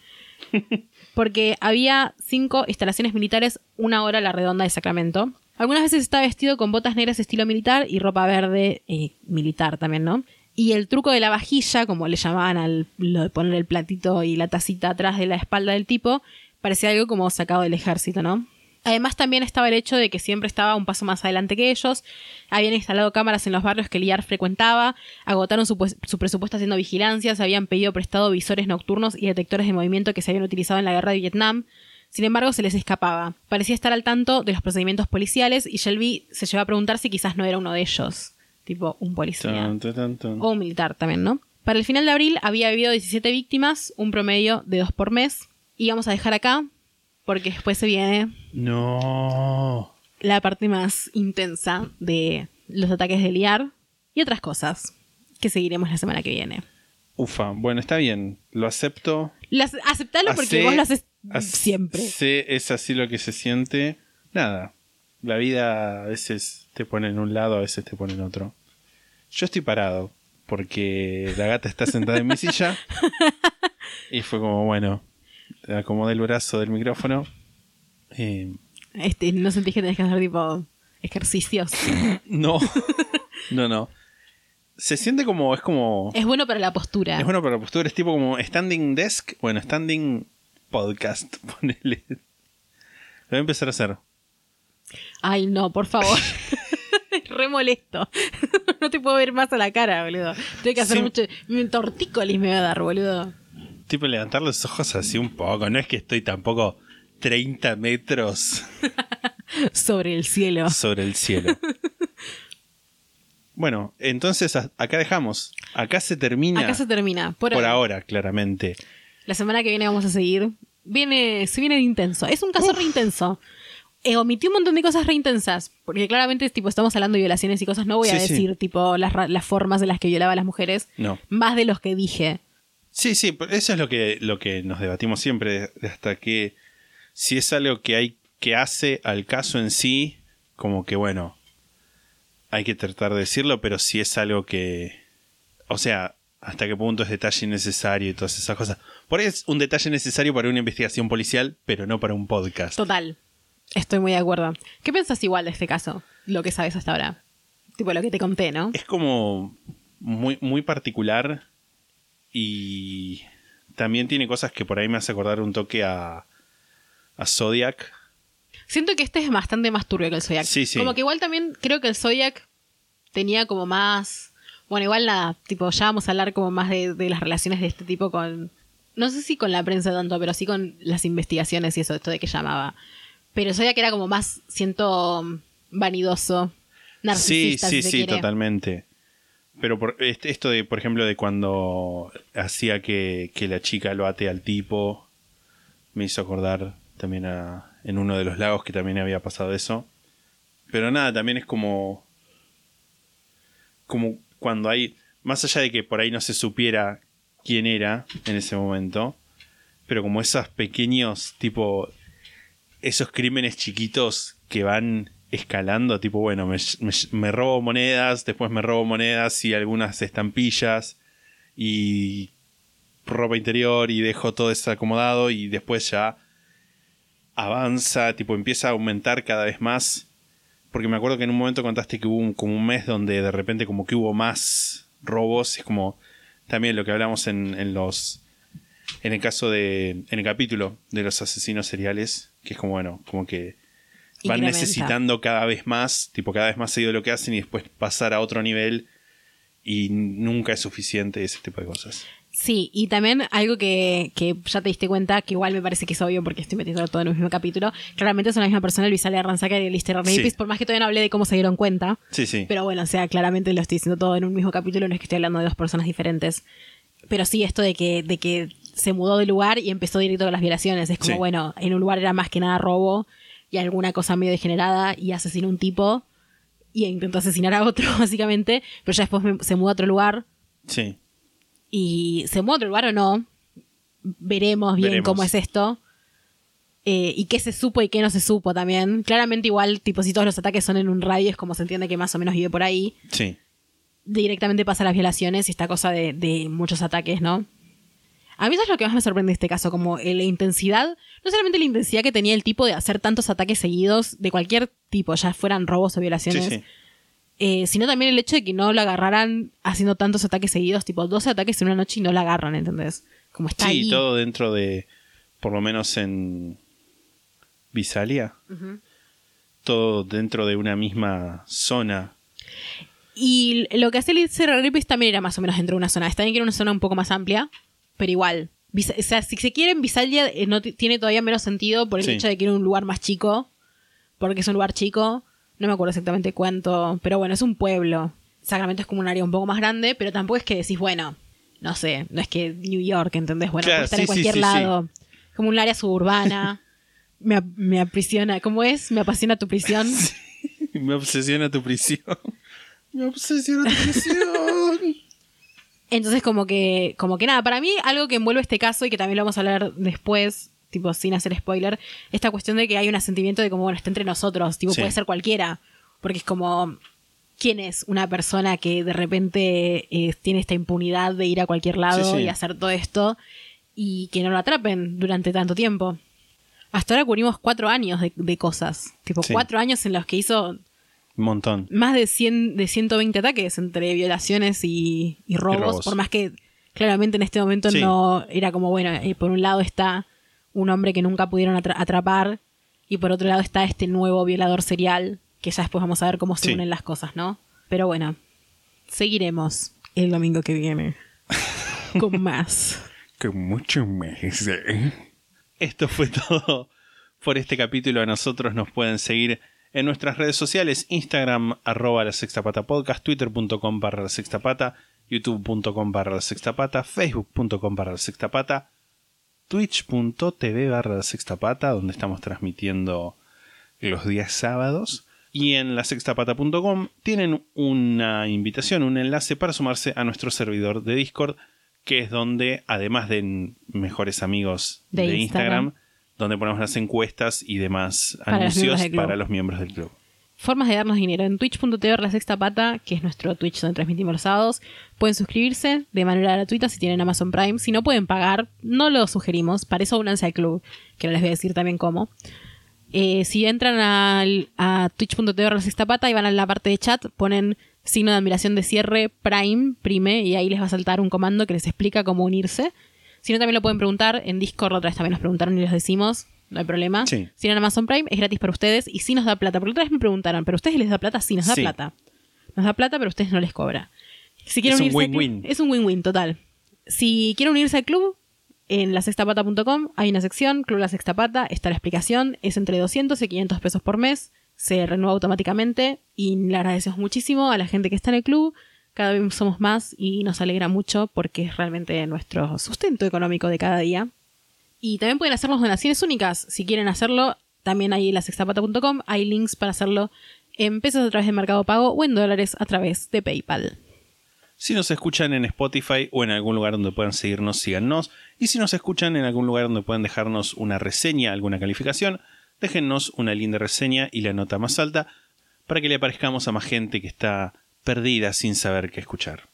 Porque había cinco instalaciones militares una hora a la redonda de Sacramento. Algunas veces estaba vestido con botas negras estilo militar y ropa verde eh, militar también, ¿no? Y el truco de la vajilla, como le llamaban al lo de poner el platito y la tacita atrás de la espalda del tipo, parecía algo como sacado del ejército, ¿no? Además también estaba el hecho de que siempre estaba un paso más adelante que ellos, habían instalado cámaras en los barrios que Liar frecuentaba, agotaron su, pues- su presupuesto haciendo vigilancias, habían pedido prestado visores nocturnos y detectores de movimiento que se habían utilizado en la guerra de Vietnam. Sin embargo, se les escapaba. Parecía estar al tanto de los procedimientos policiales y Shelby se llevó a preguntar si quizás no era uno de ellos, tipo un policía. Tan, tan, tan. O un militar también, ¿no? Para el final de abril había habido 17 víctimas, un promedio de dos por mes. Y vamos a dejar acá, porque después se viene No. la parte más intensa de los ataques de Liar y otras cosas que seguiremos la semana que viene. Ufa. Bueno, está bien. Lo acepto. Las, aceptalo porque vos lo haces hace- siempre. sé- es así lo que se siente. Nada. La vida a veces te pone en un lado, a veces te pone en otro. Yo estoy parado porque la gata está sentada en mi silla y fue como, bueno, acomodé el brazo del micrófono. Eh, Este, no sentís que tenés que hacer tipo ejercicios. no, no, no. Se siente como, es como... es bueno para la postura. Es bueno para la postura, es tipo como standing desk, bueno, standing podcast, ponele. Lo voy a empezar a hacer. Ay, no, por favor. Es Re molesto. no te puedo ver más a la cara, boludo. Tengo que hacer Sí. mucho. Un tortícolis me va a dar, boludo. Tipo levantar los ojos así un poco, no es que estoy tampoco 30 metros Sobre el cielo. sobre el cielo. Bueno, entonces acá dejamos. Acá se termina. Acá se termina. Por, por ahora. claramente. La semana que viene vamos a seguir. Viene, se viene de intenso. Es un caso re intenso. Eh, omití un montón de cosas re intensas. Porque claramente, tipo, estamos hablando de violaciones y cosas. No voy a sí. decir, tipo, las, las formas en las que violaba a las mujeres. No. Más de los que dije. Sí, sí, pero eso es lo que, lo que nos debatimos siempre, hasta que si es algo que hay que hace al caso en sí, como que bueno, hay que tratar de decirlo, pero si es algo que, o sea, hasta qué punto es detalle innecesario y todas esas cosas. Por ahí es un detalle necesario para una investigación policial, pero no para un podcast. Total. Estoy muy de acuerdo. ¿Qué piensas igual de este caso? Lo que sabes hasta ahora. Tipo lo que te conté, ¿no? Es como muy, muy particular y también tiene cosas que por ahí me hace acordar un toque a, a Zodiac. Siento que este es bastante más turbio que el Zodiac. Sí, sí. Como que igual también creo que el Zodiac tenía como más. Bueno, igual nada, tipo, ya vamos a hablar como más de, de las relaciones de este tipo con. No sé si con la prensa tanto, pero sí con las investigaciones y eso, esto de que llamaba. Pero el Zodiac era como más, siento, vanidoso, Sí, narcisista. sí, si se sí, quiere. totalmente. Pero por, este- esto de, por ejemplo, de cuando hacía que, que la chica lo ate al tipo, me hizo acordar también a, en uno de los lagos que también había pasado eso. Pero nada, también es como, como cuando hay, más allá de que por ahí no se supiera quién era en ese momento, pero como esos pequeños, tipo, esos crímenes chiquitos que van escalando, tipo, bueno, me, robo monedas, después me robo monedas y algunas estampillas y ropa interior y dejo todo eso acomodado y después ya avanza, tipo, empieza a aumentar cada vez más. Porque me acuerdo que en un momento contaste que hubo como un mes donde de repente como que hubo más robos. Es como también lo que hablamos en, en los... En el caso de... En el capítulo de los asesinos seriales. Que es como, bueno, como que van Incrementa. necesitando cada vez más, tipo cada vez más seguido lo que hacen y después pasar a otro nivel y nunca es suficiente ese tipo de cosas. Sí, y también algo que, que ya te diste cuenta, que igual me parece que es obvio porque estoy metiendo todo en el mismo capítulo, claramente son la misma persona, el Visalia Ransacker y Lister Rapist, Sí. por más que todavía no hablé de cómo se dieron cuenta. Sí, sí. Pero bueno, o sea, claramente lo estoy diciendo todo en un mismo capítulo, no es que estoy hablando de dos personas diferentes. Pero sí, esto de que, de que se mudó de lugar y empezó directo con las violaciones. Es como, Sí. bueno, en un lugar era más que nada robo y alguna cosa medio degenerada y asesinó a un tipo y intentó asesinar a otro, básicamente. Pero ya después me- se mudó a otro lugar Sí. y se mudó a otro lugar o no. Veremos bien Veremos. cómo es esto. Eh, y qué se supo y qué no se supo también. Claramente igual, tipo, si todos los ataques son en un radio, es como se entiende que más o menos vive por ahí. Sí. Directamente pasa a las violaciones y esta cosa de, de muchos ataques, ¿no? A mí eso es lo que más me sorprende de este caso, como eh, la intensidad, no solamente la intensidad que tenía el tipo de hacer tantos ataques seguidos, de cualquier tipo, ya fueran robos o violaciones, Sí, sí. eh, sino también el hecho de que no lo agarraran haciendo tantos ataques seguidos, tipo 12 ataques en una noche y no la agarran, ¿entendés? Como está Sí, ahí. todo dentro de, por lo menos en Visalia, todo dentro de una misma zona. Y lo que hace el Cerro Ripis también era más o menos dentro de una zona. Está bien que era una zona un poco más amplia, pero igual. O sea, si se quieren, Visalia eh, no tiene todavía menos sentido por el Sí. hecho de que era un lugar más chico. Porque es un lugar chico. No me acuerdo exactamente cuánto. Pero bueno, es un pueblo. Sacramento es como un área un poco más grande, pero tampoco es que decís, bueno, no sé, no es que New York, ¿entendés? Bueno, Claro, puede estar sí, en sí, cualquier sí, lado. Como un área suburbana. me, me aprisiona. ¿Cómo es? Me apasiona tu prisión. Me obsesiona tu prisión. Me obsesiona tu prisión. Entonces, como que, como que nada, para mí algo que envuelve este caso y que también lo vamos a hablar después, tipo sin hacer spoiler, esta cuestión de que hay un sentimiento de como, bueno, está entre nosotros, tipo, Sí. puede ser cualquiera, porque es como, ¿quién es una persona que de repente eh, tiene esta impunidad de ir a cualquier lado Sí, sí. y hacer todo esto y que no lo atrapen durante tanto tiempo? Hasta ahora cubrimos cuatro años de, de cosas, tipo cuatro años en los que hizo Un montón. más de 100 de 120 ataques entre violaciones y, y robos, robos. por más que claramente en este momento Sí. no era como bueno eh, por un lado está un hombre que nunca pudieron atra- atrapar y por otro lado está este nuevo violador serial que ya después vamos a ver cómo se Sí. unen las cosas no pero bueno seguiremos el domingo que viene con más Con mucho más. Esto fue todo por este capítulo. A nosotros nos pueden seguir en nuestras redes sociales: Instagram, arroba la sexta pata podcast, twitter.com barra la sexta pata, youtube.com barra la sexta pata, facebook.com barra la sexta pata, twitch.tv barra la sexta pata, donde estamos transmitiendo los días sábados. Y en la sextapata.com tienen una invitación, un enlace para sumarse a nuestro servidor de Discord, que es donde, además de mejores amigos De de, Instagram. Instagram, donde ponemos las encuestas y demás Para anuncios para los miembros del club. Formas de darnos dinero. En twitch.tv la sexta pata, que es nuestro Twitch donde transmitimos los sábados, pueden suscribirse de manera gratuita si tienen Amazon Prime. Si no pueden pagar, no lo sugerimos. Para eso únanse al club, que ahora les voy a decir también cómo. Eh, si entran al- a twitch.tv la sexta pata y van a la parte de chat, ponen signo de admiración de cierre Prime, prime, y ahí les va a saltar un comando que les explica cómo unirse. Si no, también lo pueden preguntar en Discord, otra vez también nos preguntaron y les decimos, no hay problema. Sí. Si tienen Amazon Prime, es gratis para ustedes y sí nos da plata. Porque otra vez me preguntaron, ¿pero a ustedes les da plata? Sí, nos da Sí. plata. Nos da plata, pero a ustedes no les cobra. Si quieren Es un unirse al club- win-win. Es un win-win, total. Si quieren unirse al club, en lasextapata.com hay una sección, Club La Sexta Pata, está la explicación, es entre 200 y 500 pesos por mes, se renueva automáticamente y le agradecemos muchísimo a la gente que está en el club, cada vez somos más y nos alegra mucho porque es realmente nuestro sustento económico de cada día. Y también pueden hacernos donaciones únicas, si quieren hacerlo, también hay en lasextapata.com, hay links para hacerlo en pesos a través de Mercado Pago o en dólares a través de PayPal. Si nos escuchan en Spotify o en algún lugar donde puedan seguirnos, síganos. Y si nos escuchan en algún lugar donde puedan dejarnos una reseña, alguna calificación, déjennos una linda reseña y la nota más alta para que le aparezcamos a más gente que está perdida sin saber qué escuchar.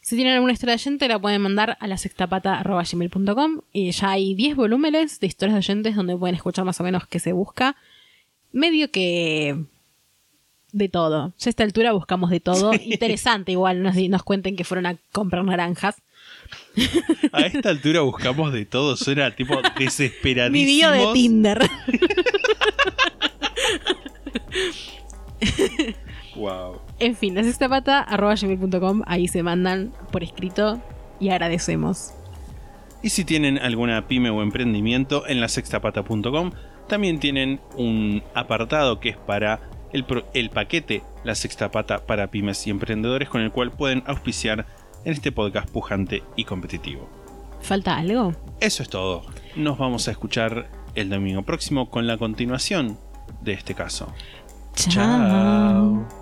Si tienen alguna historia de oyente, la pueden mandar a la sextapata.gmail.com y ya hay 10 volúmenes de historias de oyentes donde pueden escuchar más o menos qué se busca. Medio que de todo. Ya a esta altura buscamos de todo. Interesante igual, nos, nos cuenten que fueron a comprar naranjas. A esta altura buscamos de todo, suena tipo desesperadísimo. Bio de Tinder. Wow. En fin, la sextapata.gmail.com, ahí se mandan por escrito y agradecemos. Y si tienen alguna pyme o emprendimiento, en la sextapata.com también tienen un apartado que es para el paquete La Sexta Pata para pymes y emprendedores con el cual pueden auspiciar en este podcast pujante y competitivo. ¿Falta algo? Eso es todo. Nos vamos a escuchar el domingo próximo con la continuación de este caso. Chao.